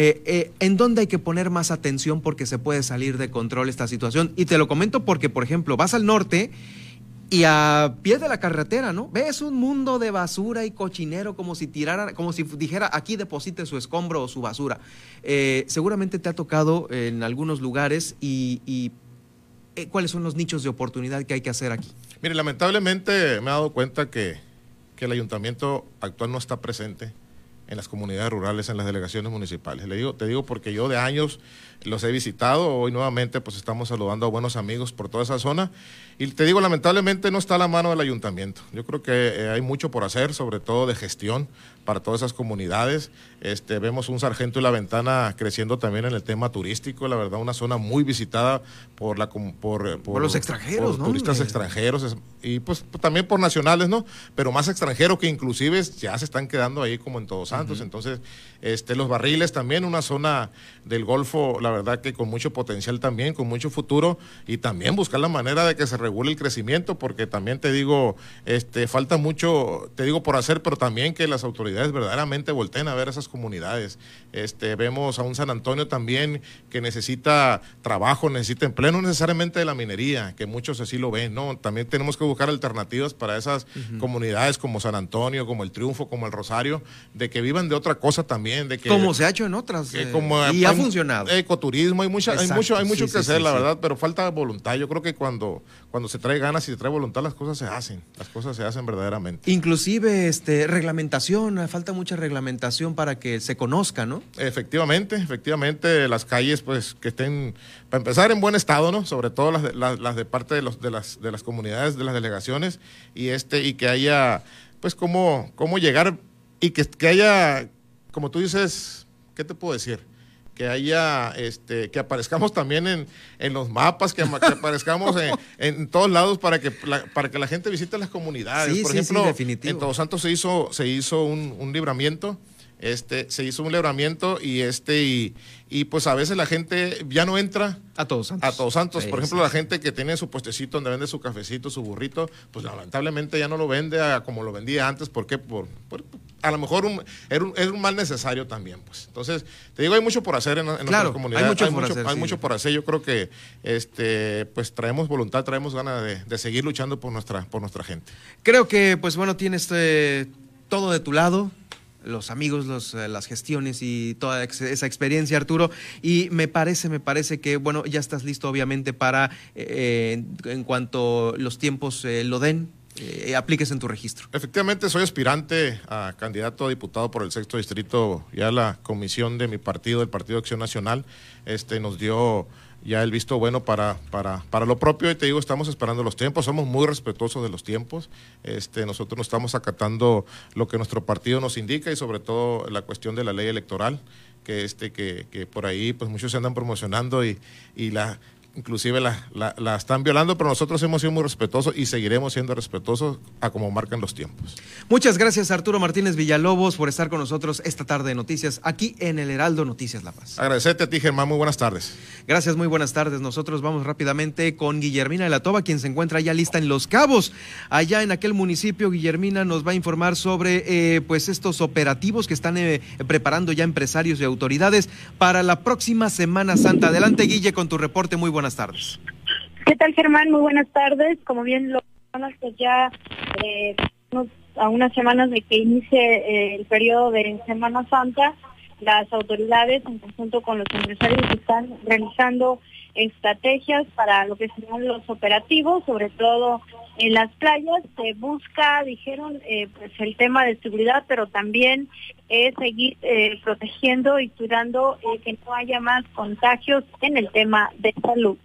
D: eh, eh, ¿en dónde hay que poner más atención porque se puede salir de control esta situación? Y te lo comento porque, por ejemplo, vas al norte y a pie de la carretera, ¿no? Ves un mundo de basura y cochinero como si tirara, como si dijera aquí deposite su escombro o su basura. Eh, seguramente te ha tocado en algunos lugares y, cuáles son los nichos de oportunidad que hay que hacer aquí.
J: Mire, lamentablemente me he dado cuenta que, que el ayuntamiento actual no está presente en las comunidades rurales, en las delegaciones municipales. Te digo porque yo de años los he visitado, hoy nuevamente pues estamos saludando a buenos amigos por toda esa zona y te digo, lamentablemente no está a la mano del ayuntamiento. Yo creo que eh, hay mucho por hacer, sobre todo de gestión para todas esas comunidades. Este, vemos un sargento y la ventana creciendo también en el tema turístico, la verdad, una zona muy visitada por la por, eh,
D: Por los extranjeros,
J: por
D: ¿no?
J: turistas
D: Eh,
J: extranjeros y pues p- también por nacionales, ¿no? Pero más extranjeros que inclusive ya se están quedando ahí como en Todos Santos. Entonces, este, los barriles también, una zona del Golfo, la verdad que con mucho potencial también, con mucho futuro y también buscar la manera de que se regule el crecimiento, porque también te digo, este, falta mucho, te digo por hacer, pero también que las autoridades verdaderamente volteen a ver esas comunidades. Este, vemos a un San Antonio también que necesita trabajo, necesita empleo, no necesariamente de la minería, que muchos así lo ven, ¿no? También tenemos que buscar alternativas para esas comunidades como San Antonio, como el Triunfo, como el Rosario, de que vivan de otra cosa también, de que
D: Como se ha hecho en otras. eh,
J: como
D: y ha funcionado.
J: Ecoturismo, hay, mucha, hay mucho, hay mucho
D: sí,
J: que
D: sí,
J: hacer,
D: sí,
J: la verdad, pero falta voluntad. Yo creo que cuando, cuando se trae ganas y se trae voluntad, las cosas se hacen. Las cosas se hacen verdaderamente.
D: Inclusive este, reglamentación, falta mucha reglamentación para que se conozca, ¿no?
J: Efectivamente, efectivamente, las calles, pues, que estén, para empezar, en buen estado, ¿no? Sobre todo las de, las, las de parte de, los, de, las, de las comunidades, de las delegaciones, y este, y que haya, pues, cómo, cómo llegar, y que, que haya, como tú dices, ¿qué te puedo decir? Que haya, este, que aparezcamos también en, en los mapas, que, aparezcamos en, en todos lados para que la, para que la gente visite las comunidades.
D: Sí,
J: Por
D: sí,
J: ejemplo, en Todos Santos se hizo, se hizo un, un libramiento, este, se hizo un libramiento y este, y, y pues a veces la gente ya no entra
D: a Todos Santos.
J: A Todos Santos.
D: Sí,
J: Por ejemplo,
D: sí,
J: la gente que tiene su puestecito donde vende su cafecito, su burrito, pues lamentablemente ya no lo vende a como lo vendía antes. ¿Por qué? Por, por- a lo mejor un, era, un, era un mal necesario también, pues. Entonces, te digo, hay mucho por hacer en, en
D: Claro,
J: comunidades.
D: hay mucho por hacer,
J: hay
D: sí.
J: mucho por hacer. Yo creo que este, pues traemos voluntad, traemos ganas de, de seguir luchando por nuestra, por nuestra gente.
D: Creo que, pues bueno, tienes eh, todo de tu lado. Los amigos, los, eh, las gestiones y toda esa experiencia, Arturo. Y me parece, me parece que, bueno, ya estás listo, obviamente, para, eh, en, cuanto los tiempos eh, lo den, eh, apliques en tu registro.
J: Efectivamente, soy aspirante a candidato a diputado por el sexto distrito. Ya la comisión de mi partido, el Partido Acción Nacional, este, nos dio ya el visto bueno para, para, para lo propio. Y te digo, estamos esperando los tiempos. Somos muy respetuosos de los tiempos. Este, nosotros nos estamos acatando lo que nuestro partido nos indica y sobre todo la cuestión de la ley electoral, que, este, que, que por ahí pues muchos se andan promocionando y, y la inclusive la, la, la, están violando, pero nosotros hemos sido muy respetuosos y seguiremos siendo respetuosos a como marcan los tiempos.
D: Muchas gracias Arturo Martínez Villalobos por estar con nosotros esta tarde de noticias aquí en el Heraldo Noticias La Paz.
J: Agradecerte a ti Germán, muy buenas tardes.
D: Gracias, muy buenas tardes. Nosotros vamos rápidamente con Guillermina de la Toba, quien se encuentra ya lista en Los Cabos. Allá en aquel municipio, Guillermina nos va a informar sobre eh, pues estos operativos que están eh, preparando ya empresarios y autoridades para la próxima Semana Santa. Adelante Guille con tu reporte, muy buenas tardes.
K: ¿Qué tal, Germán? Muy buenas tardes. Como bien lo pues ya eh, a unas semanas de que inicie eh, el periodo de Semana Santa, las autoridades, en conjunto con los empresarios, están realizando estrategias para lo que serán los operativos, sobre todo en las playas. Se busca, dijeron, eh, pues el tema de seguridad, pero también es seguir protegiendo y cuidando que no haya más contagios en el tema de salud.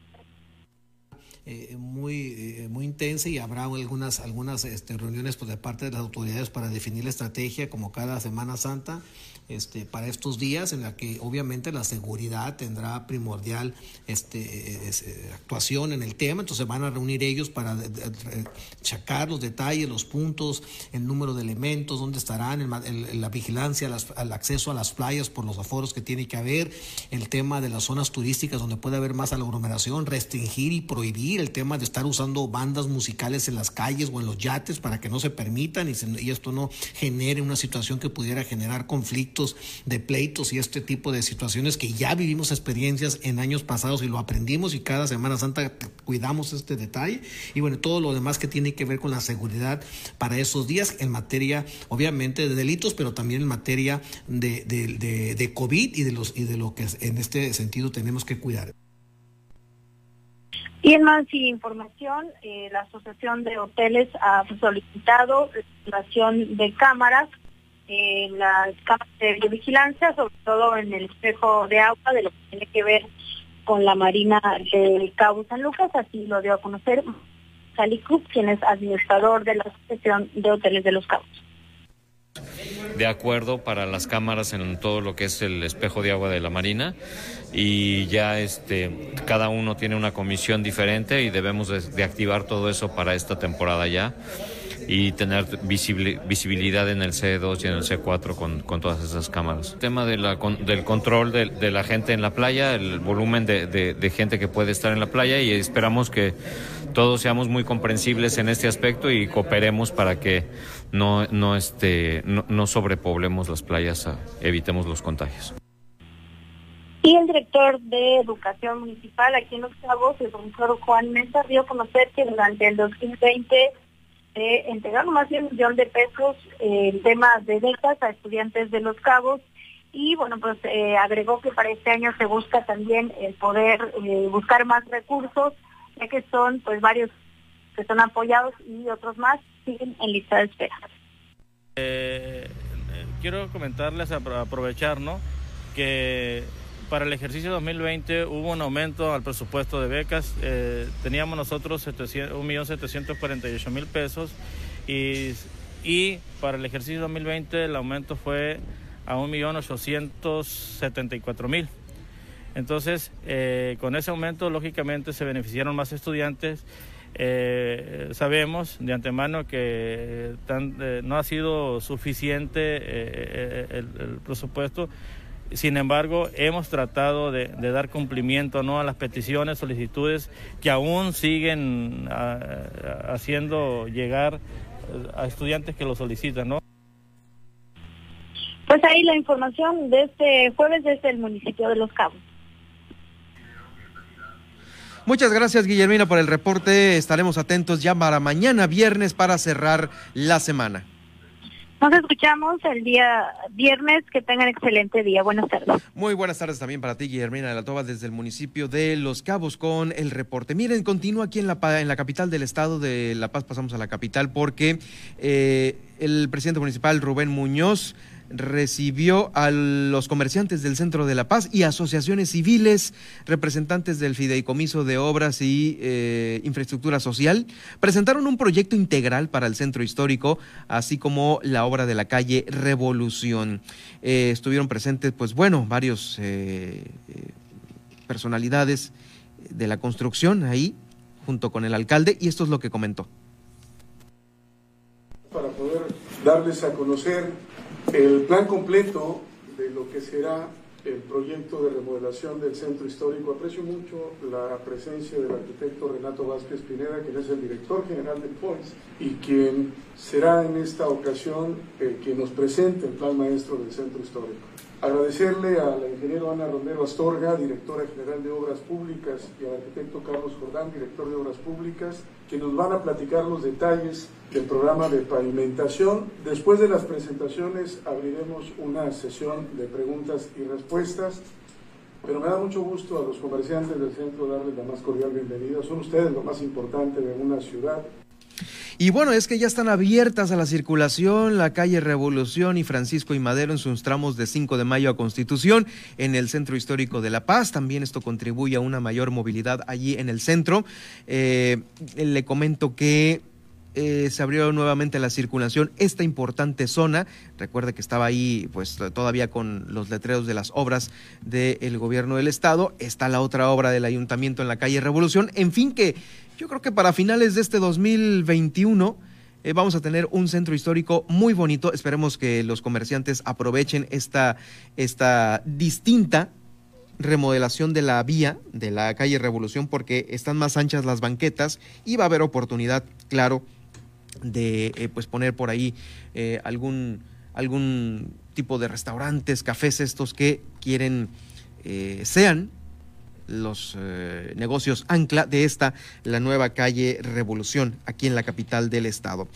L: Eh, muy, eh, muy intensa y habrá algunas, algunas este, reuniones pues, de parte de las autoridades para definir la estrategia como cada Semana Santa este, para estos días en la que obviamente la seguridad tendrá primordial este, eh, actuación en el tema, entonces van a reunir ellos para checar los detalles, los puntos, el número de elementos, dónde estarán, la vigilancia, al acceso a las playas por los aforos que tiene que haber, el tema de las zonas turísticas donde puede haber más aglomeración, restringir y prohibir el tema de estar usando bandas musicales en las calles o en los yates para que no se permitan y, y esto no genere una situación que pudiera generar conflictos de pleitos y este tipo de situaciones que ya vivimos experiencias en años pasados y lo aprendimos y cada Semana Santa cuidamos este detalle y bueno, todo lo demás que tiene que ver con la seguridad para esos días en materia obviamente de delitos, pero también en materia de, de, de, COVID y de, los, y de lo que en este sentido tenemos que cuidar.
K: Y en más información, eh, la Asociación de Hoteles ha solicitado la instalación de cámaras en las cámaras de vigilancia, sobre todo en el espejo de agua, de lo que tiene que ver con la Marina del Cabo San Lucas, así lo dio a conocer Sally Cruz, quien es administrador de la Asociación de Hoteles de los Cabos.
M: De acuerdo para las cámaras en todo lo que es el espejo de agua de la Marina y ya este cada uno tiene una comisión diferente y debemos de activar todo eso para esta temporada ya y tener visibilidad en el C2 y en el C4 con, con todas esas cámaras. El tema del control de, la gente en la playa, el volumen de, gente que puede estar en la playa y esperamos que todos seamos muy comprensibles en este aspecto y cooperemos para que no, no, este, no, no sobrepoblemos las playas, evitemos los contagios.
K: Y el director de Educación Municipal aquí en Los Cabos, el profesor Juan Mesa, dio a conocer que durante el 2020 de entregar más de un millón de pesos en temas de becas a estudiantes de Los Cabos y bueno, pues eh, agregó que para este año se busca también el poder eh, buscar más recursos, ya que son pues varios que son apoyados y otros más siguen en lista de espera.
N: Eh, quiero comentarles, aprovechar, ¿no? Que para el ejercicio 2020 hubo un aumento al presupuesto de becas. Eh, teníamos nosotros 1.748.000 pesos y, y para el ejercicio 2020 el aumento fue a 1.874.000. Entonces, eh, con ese aumento, lógicamente, se beneficiaron más estudiantes. Eh, sabemos de antemano que no ha sido suficiente el, presupuesto sin embargo, hemos tratado de, dar cumplimiento ¿no? a las peticiones, solicitudes que aún siguen ah, haciendo llegar eh, a estudiantes que lo solicitan. ¿no?
K: Pues ahí la información de este jueves desde el municipio de Los Cabos.
D: Muchas gracias, Guillermina, por el reporte. Estaremos atentos ya para mañana viernes para cerrar la semana.
K: Nos escuchamos el día viernes. Que tengan excelente día. Buenas tardes.
D: Muy buenas tardes también para ti, Guillermina de la Toba, desde el municipio de Los Cabos con el reporte. Miren, continúa aquí en la, en la capital del estado de La Paz. Pasamos a la capital porque eh, el presidente municipal, Rubén Muñoz, recibió a los comerciantes del Centro de la Paz y asociaciones civiles, representantes del Fideicomiso de Obras y eh, Infraestructura Social, presentaron un proyecto integral para el centro histórico, así como la obra de la calle Revolución. Eh, estuvieron presentes, pues bueno, varios eh, personalidades de la construcción ahí, junto con el alcalde, y esto es lo que comentó.
O: Para poder darles a conocer el plan completo de lo que será el proyecto de remodelación del centro histórico. Aprecio mucho la presencia del arquitecto Renato Vázquez Pineda, quien es el director general del FOIS y quien será en esta ocasión eh, quien nos presente el plan maestro del centro histórico. Agradecerle a la ingeniero Ana Rondero Astorga, directora general de Obras Públicas, y al arquitecto Carlos Jordán, director de Obras Públicas, que nos van a platicar los detalles del programa de pavimentación. Después de las presentaciones abriremos una sesión de preguntas y respuestas, pero me da mucho gusto a los comerciantes del centro darles la más cordial bienvenida. Son ustedes lo más importante de una ciudad.
D: Y bueno, es que ya están abiertas a la circulación la calle Revolución y Francisco y Madero en sus tramos de 5 de mayo a Constitución en el centro histórico de La Paz. También esto contribuye a una mayor movilidad allí en el centro. Eh, le comento que eh, se abrió nuevamente la circulación esta importante zona. Recuerde que estaba ahí pues todavía con los letreros de las obras del gobierno del estado. Está la otra obra del ayuntamiento en la calle Revolución. En fin que yo creo que para finales de este 2021 eh, vamos a tener un centro histórico muy bonito. Esperemos que los comerciantes aprovechen esta, esta distinta remodelación de la vía de la calle Revolución porque están más anchas las banquetas y va a haber oportunidad, claro, de eh, pues poner por ahí eh, algún, algún tipo de restaurantes, cafés estos que quieren eh, sean los negocios ancla de esta, la nueva calle Revolución, aquí en la capital del estado.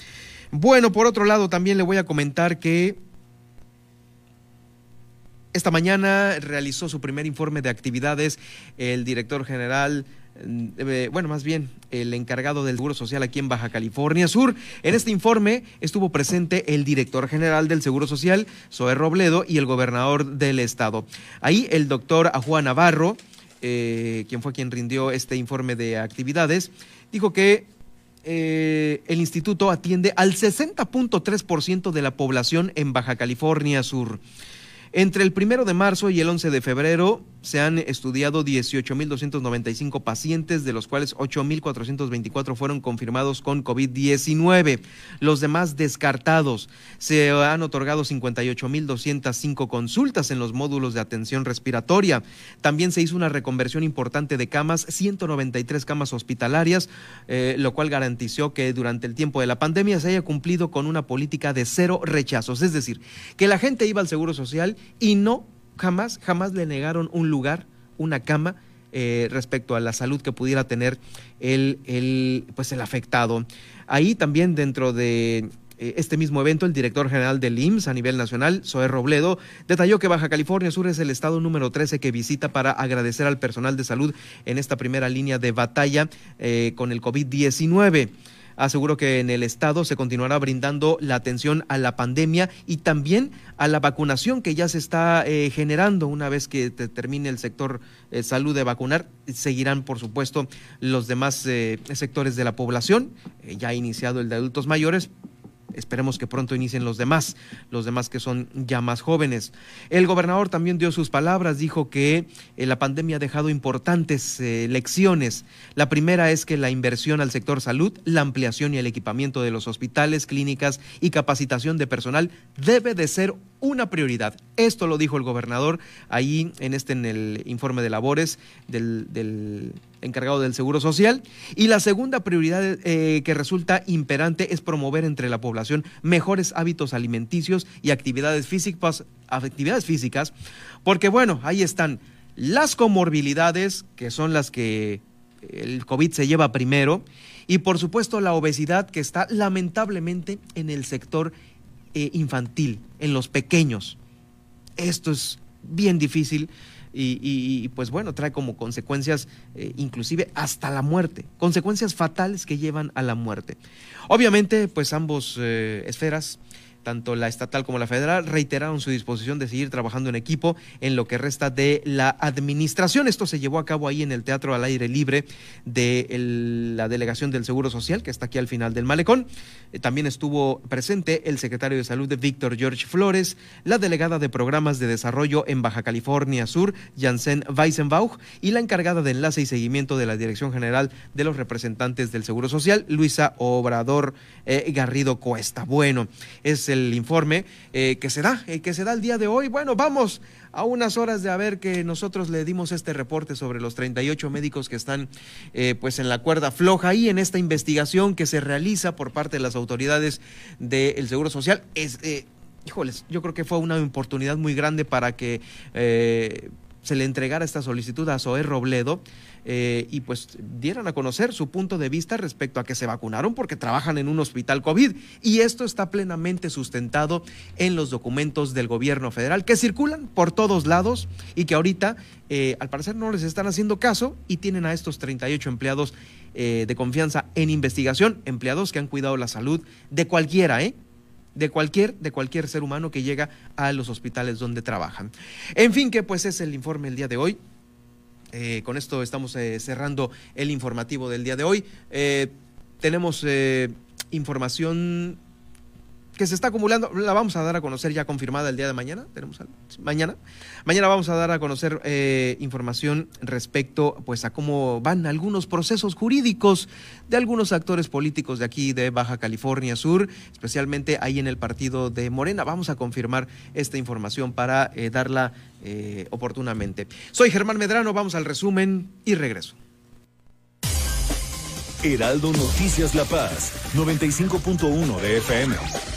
D: Bueno, por otro lado, también le voy a comentar que esta mañana realizó su primer informe de actividades el director general eh, bueno, más bien el encargado del Seguro Social aquí en Baja California Sur. En este informe estuvo presente el director general del Seguro Social, Zoe Robledo, y el gobernador del estado. Ahí el doctor Juan Navarro, eh, quien fue quien rindió este informe de actividades, dijo que eh, el instituto atiende al 60.3% de la población en Baja California Sur. Entre el primero de marzo y el 11 de febrero se han estudiado 18.295 pacientes, de los cuales 8.424 fueron confirmados con COVID-19. Los demás descartados. Se han otorgado 58.205 consultas en los módulos de atención respiratoria. También se hizo una reconversión importante de camas, 193 camas hospitalarias, eh, lo cual garantizó que durante el tiempo de la pandemia se haya cumplido con una política de cero rechazos. Es decir, que la gente iba al Seguro Social y no jamás, jamás le negaron un lugar, una cama eh, respecto a la salud que pudiera tener el, el, pues el afectado. Ahí también dentro de eh, este mismo evento, el director general del IMSS a nivel nacional, Zoé Robledo, detalló que Baja California Sur es el estado número 13 que visita para agradecer al personal de salud en esta primera línea de batalla eh, con el COVID-19 aseguró que en el estado se continuará brindando la atención a la pandemia y también a la vacunación que ya se está eh, generando una vez que termine el sector eh, salud de vacunar. Seguirán, por supuesto, los demás eh, sectores de la población. ya ha iniciado el de adultos mayores, Esperemos que pronto inicien los demás, los demás que son ya más jóvenes. El gobernador también dio sus palabras, dijo que eh, la pandemia ha dejado importantes eh, lecciones. La primera es que la inversión al sector salud, la ampliación y el equipamiento de los hospitales, clínicas y capacitación de personal debe de ser una prioridad. Esto lo dijo el gobernador ahí en este en el informe de labores del, encargado del Seguro Social. Y la segunda prioridad eh, que resulta imperante es promover entre la población mejores hábitos alimenticios y actividades físicas, actividades físicas, porque bueno, ahí están las comorbilidades, que son las que el COVID se lleva primero, y por supuesto la obesidad que está lamentablemente en el sector eh, infantil, en los pequeños. Esto es bien difícil y, pues bueno, trae como consecuencias eh, inclusive hasta la muerte, consecuencias fatales que llevan a la muerte. Obviamente, pues ambos eh, esferas tanto la estatal como la federal, reiteraron su disposición de seguir trabajando en equipo en lo que resta de la administración. Esto se llevó a cabo ahí en el Teatro al Aire Libre de la Delegación del Seguro Social, que está aquí al final del malecón. Eh, también estuvo presente el secretario de Salud, Víctor George Flores, la delegada de Programas de Desarrollo en Baja California Sur, Janssen Weisenbauch, y la encargada de enlace y seguimiento de la Dirección General de los Representantes del Seguro Social, Luisa Obrador eh, Garrido Cuesta. Bueno, es el informe eh, que se da, que se da el día de hoy. Bueno, vamos a unas horas de haber que nosotros le dimos este reporte sobre los 38 médicos que están eh, pues en la cuerda floja y en esta investigación que se realiza por parte de las autoridades del Seguro Social. Es, eh, híjoles, yo creo que fue una oportunidad muy grande para que eh, se le entregara esta solicitud a Zoé Robledo eh, y pues dieran a conocer su punto de vista respecto a que se vacunaron porque trabajan en un hospital COVID. Y esto está plenamente sustentado en los documentos del gobierno federal que circulan por todos lados y que ahorita eh, al parecer no les están haciendo caso y tienen a estos 38 empleados eh, de confianza en investigación, empleados que han cuidado la salud de cualquiera, ¿eh? de cualquier, de cualquier ser humano que llega a los hospitales donde trabajan. En fin, que pues es el informe el día de hoy. Eh, con esto estamos eh, cerrando el informativo del día de hoy. Eh, tenemos información que se está acumulando, la vamos a dar a conocer ya confirmada el día de mañana, tenemos mañana, mañana vamos a dar a conocer información respecto pues a cómo van algunos procesos jurídicos de algunos actores políticos de aquí de Baja California Sur, especialmente ahí en el partido de Morena. Vamos a confirmar esta información para darla eh, oportunamente. Soy Germán Medrano, vamos al resumen y regreso.
C: Heraldo Noticias La Paz, 95.1 de FM.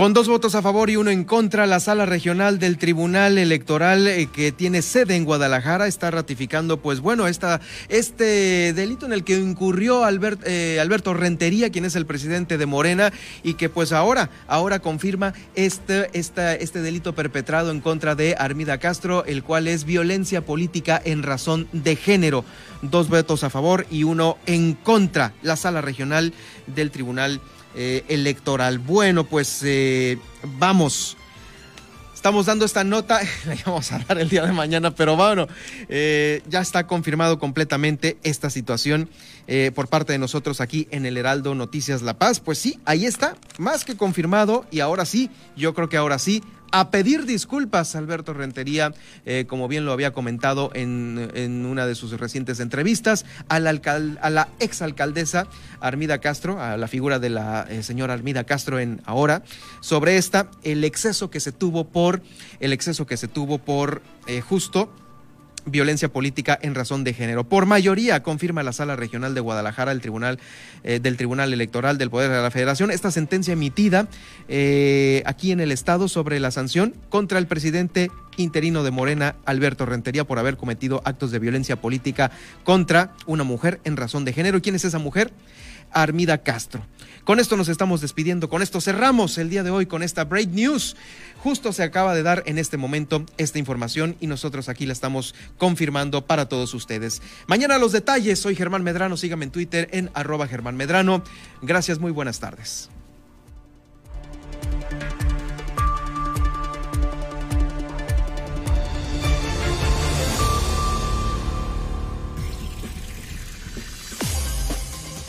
D: Con dos votos a favor y uno en contra, la sala regional del Tribunal Electoral eh, que tiene sede en Guadalajara está ratificando, pues bueno, este delito en el que incurrió eh, Alberto Rentería, quien es el presidente de Morena, y que pues ahora, ahora confirma este, este delito perpetrado en contra de Armida Castro, el cual es violencia política en razón de género. Dos votos a favor y uno en contra. La sala regional del Tribunal Electoral eh, electoral. Bueno, pues eh, vamos. Estamos dando esta nota, la vamos a dar el día de mañana, pero bueno, eh, ya está confirmado completamente esta situación por parte de nosotros aquí en el Heraldo Noticias La Paz. Pues sí, ahí está, más que confirmado y ahora sí, yo creo que ahora sí a pedir disculpas, Alberto Rentería, eh, como bien lo había comentado en, una de sus recientes entrevistas, a la, a la exalcaldesa Armida Castro, a la figura de la eh, señora Armida Castro en ahora, sobre esta, el exceso que se tuvo por, el exceso que se tuvo por eh, justo violencia política en razón de género. Por mayoría, confirma la Sala Regional de Guadalajara, el Tribunal eh, del Tribunal Electoral del Poder de la Federación, esta sentencia emitida eh, aquí en el Estado sobre la sanción contra el presidente interino de Morena, Alberto Rentería, por haber cometido actos de violencia política contra una mujer en razón de género. ¿Quién es esa mujer? Armida Castro. Con esto nos estamos despidiendo, con esto cerramos el día de hoy con esta break news. Justo se acaba de dar en este momento esta información y nosotros aquí la estamos confirmando para todos ustedes. Mañana los detalles, soy Germán Medrano, síganme en Twitter en arroba Germán Medrano. Gracias, muy buenas tardes.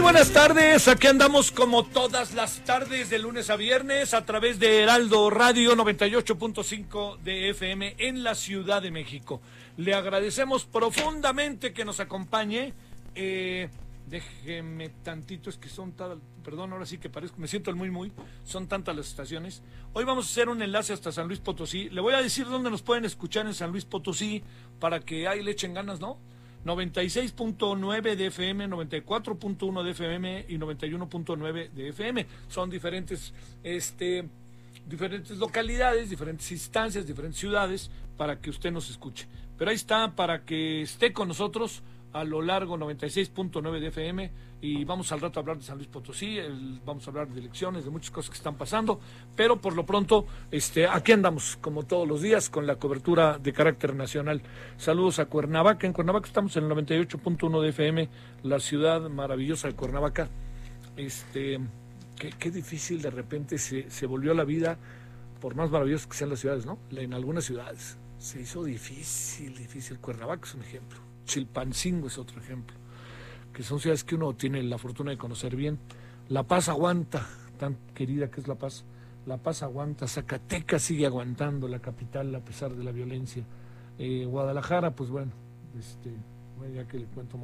P: Buenas tardes. Aquí andamos como todas las tardes de lunes a viernes a través de Heraldo Radio 98.5 de FM en la Ciudad de México. Le agradecemos profundamente que nos acompañe. Eh, déjeme tantito, es que son tal, perdón, ahora sí que parezco, me siento el muy muy, son tantas las estaciones. Hoy vamos a hacer un enlace hasta San Luis Potosí. Le voy a decir dónde nos pueden escuchar en San Luis Potosí para que ahí le echen ganas, ¿no? 96.9 de FM, 94.1 de FM y 91.9 de FM. Son diferentes, este, diferentes localidades, diferentes instancias, diferentes ciudades para que usted nos escuche. Pero ahí está para que esté con nosotros a lo largo 96.9 de FM y vamos al rato a hablar de San Luis Potosí, vamos a hablar de elecciones, de muchas cosas que están pasando, pero por lo pronto este, aquí andamos como todos los días con la cobertura de carácter nacional. Saludos a Cuernavaca, en Cuernavaca estamos en el 98.1 de FM, la ciudad maravillosa de Cuernavaca. Este, qué, qué difícil de repente se, se volvió la vida, por más maravillosas que sean las ciudades, ¿no? En algunas ciudades se hizo difícil, difícil. Cuernavaca es un ejemplo, Chilpancingo es otro ejemplo que son ciudades que uno tiene la fortuna de conocer bien. La Paz aguanta, tan querida que es La Paz. La Paz aguanta, Zacatecas sigue aguantando la capital a pesar de la violencia. Eh, Guadalajara, pues bueno, este, ya que le cuento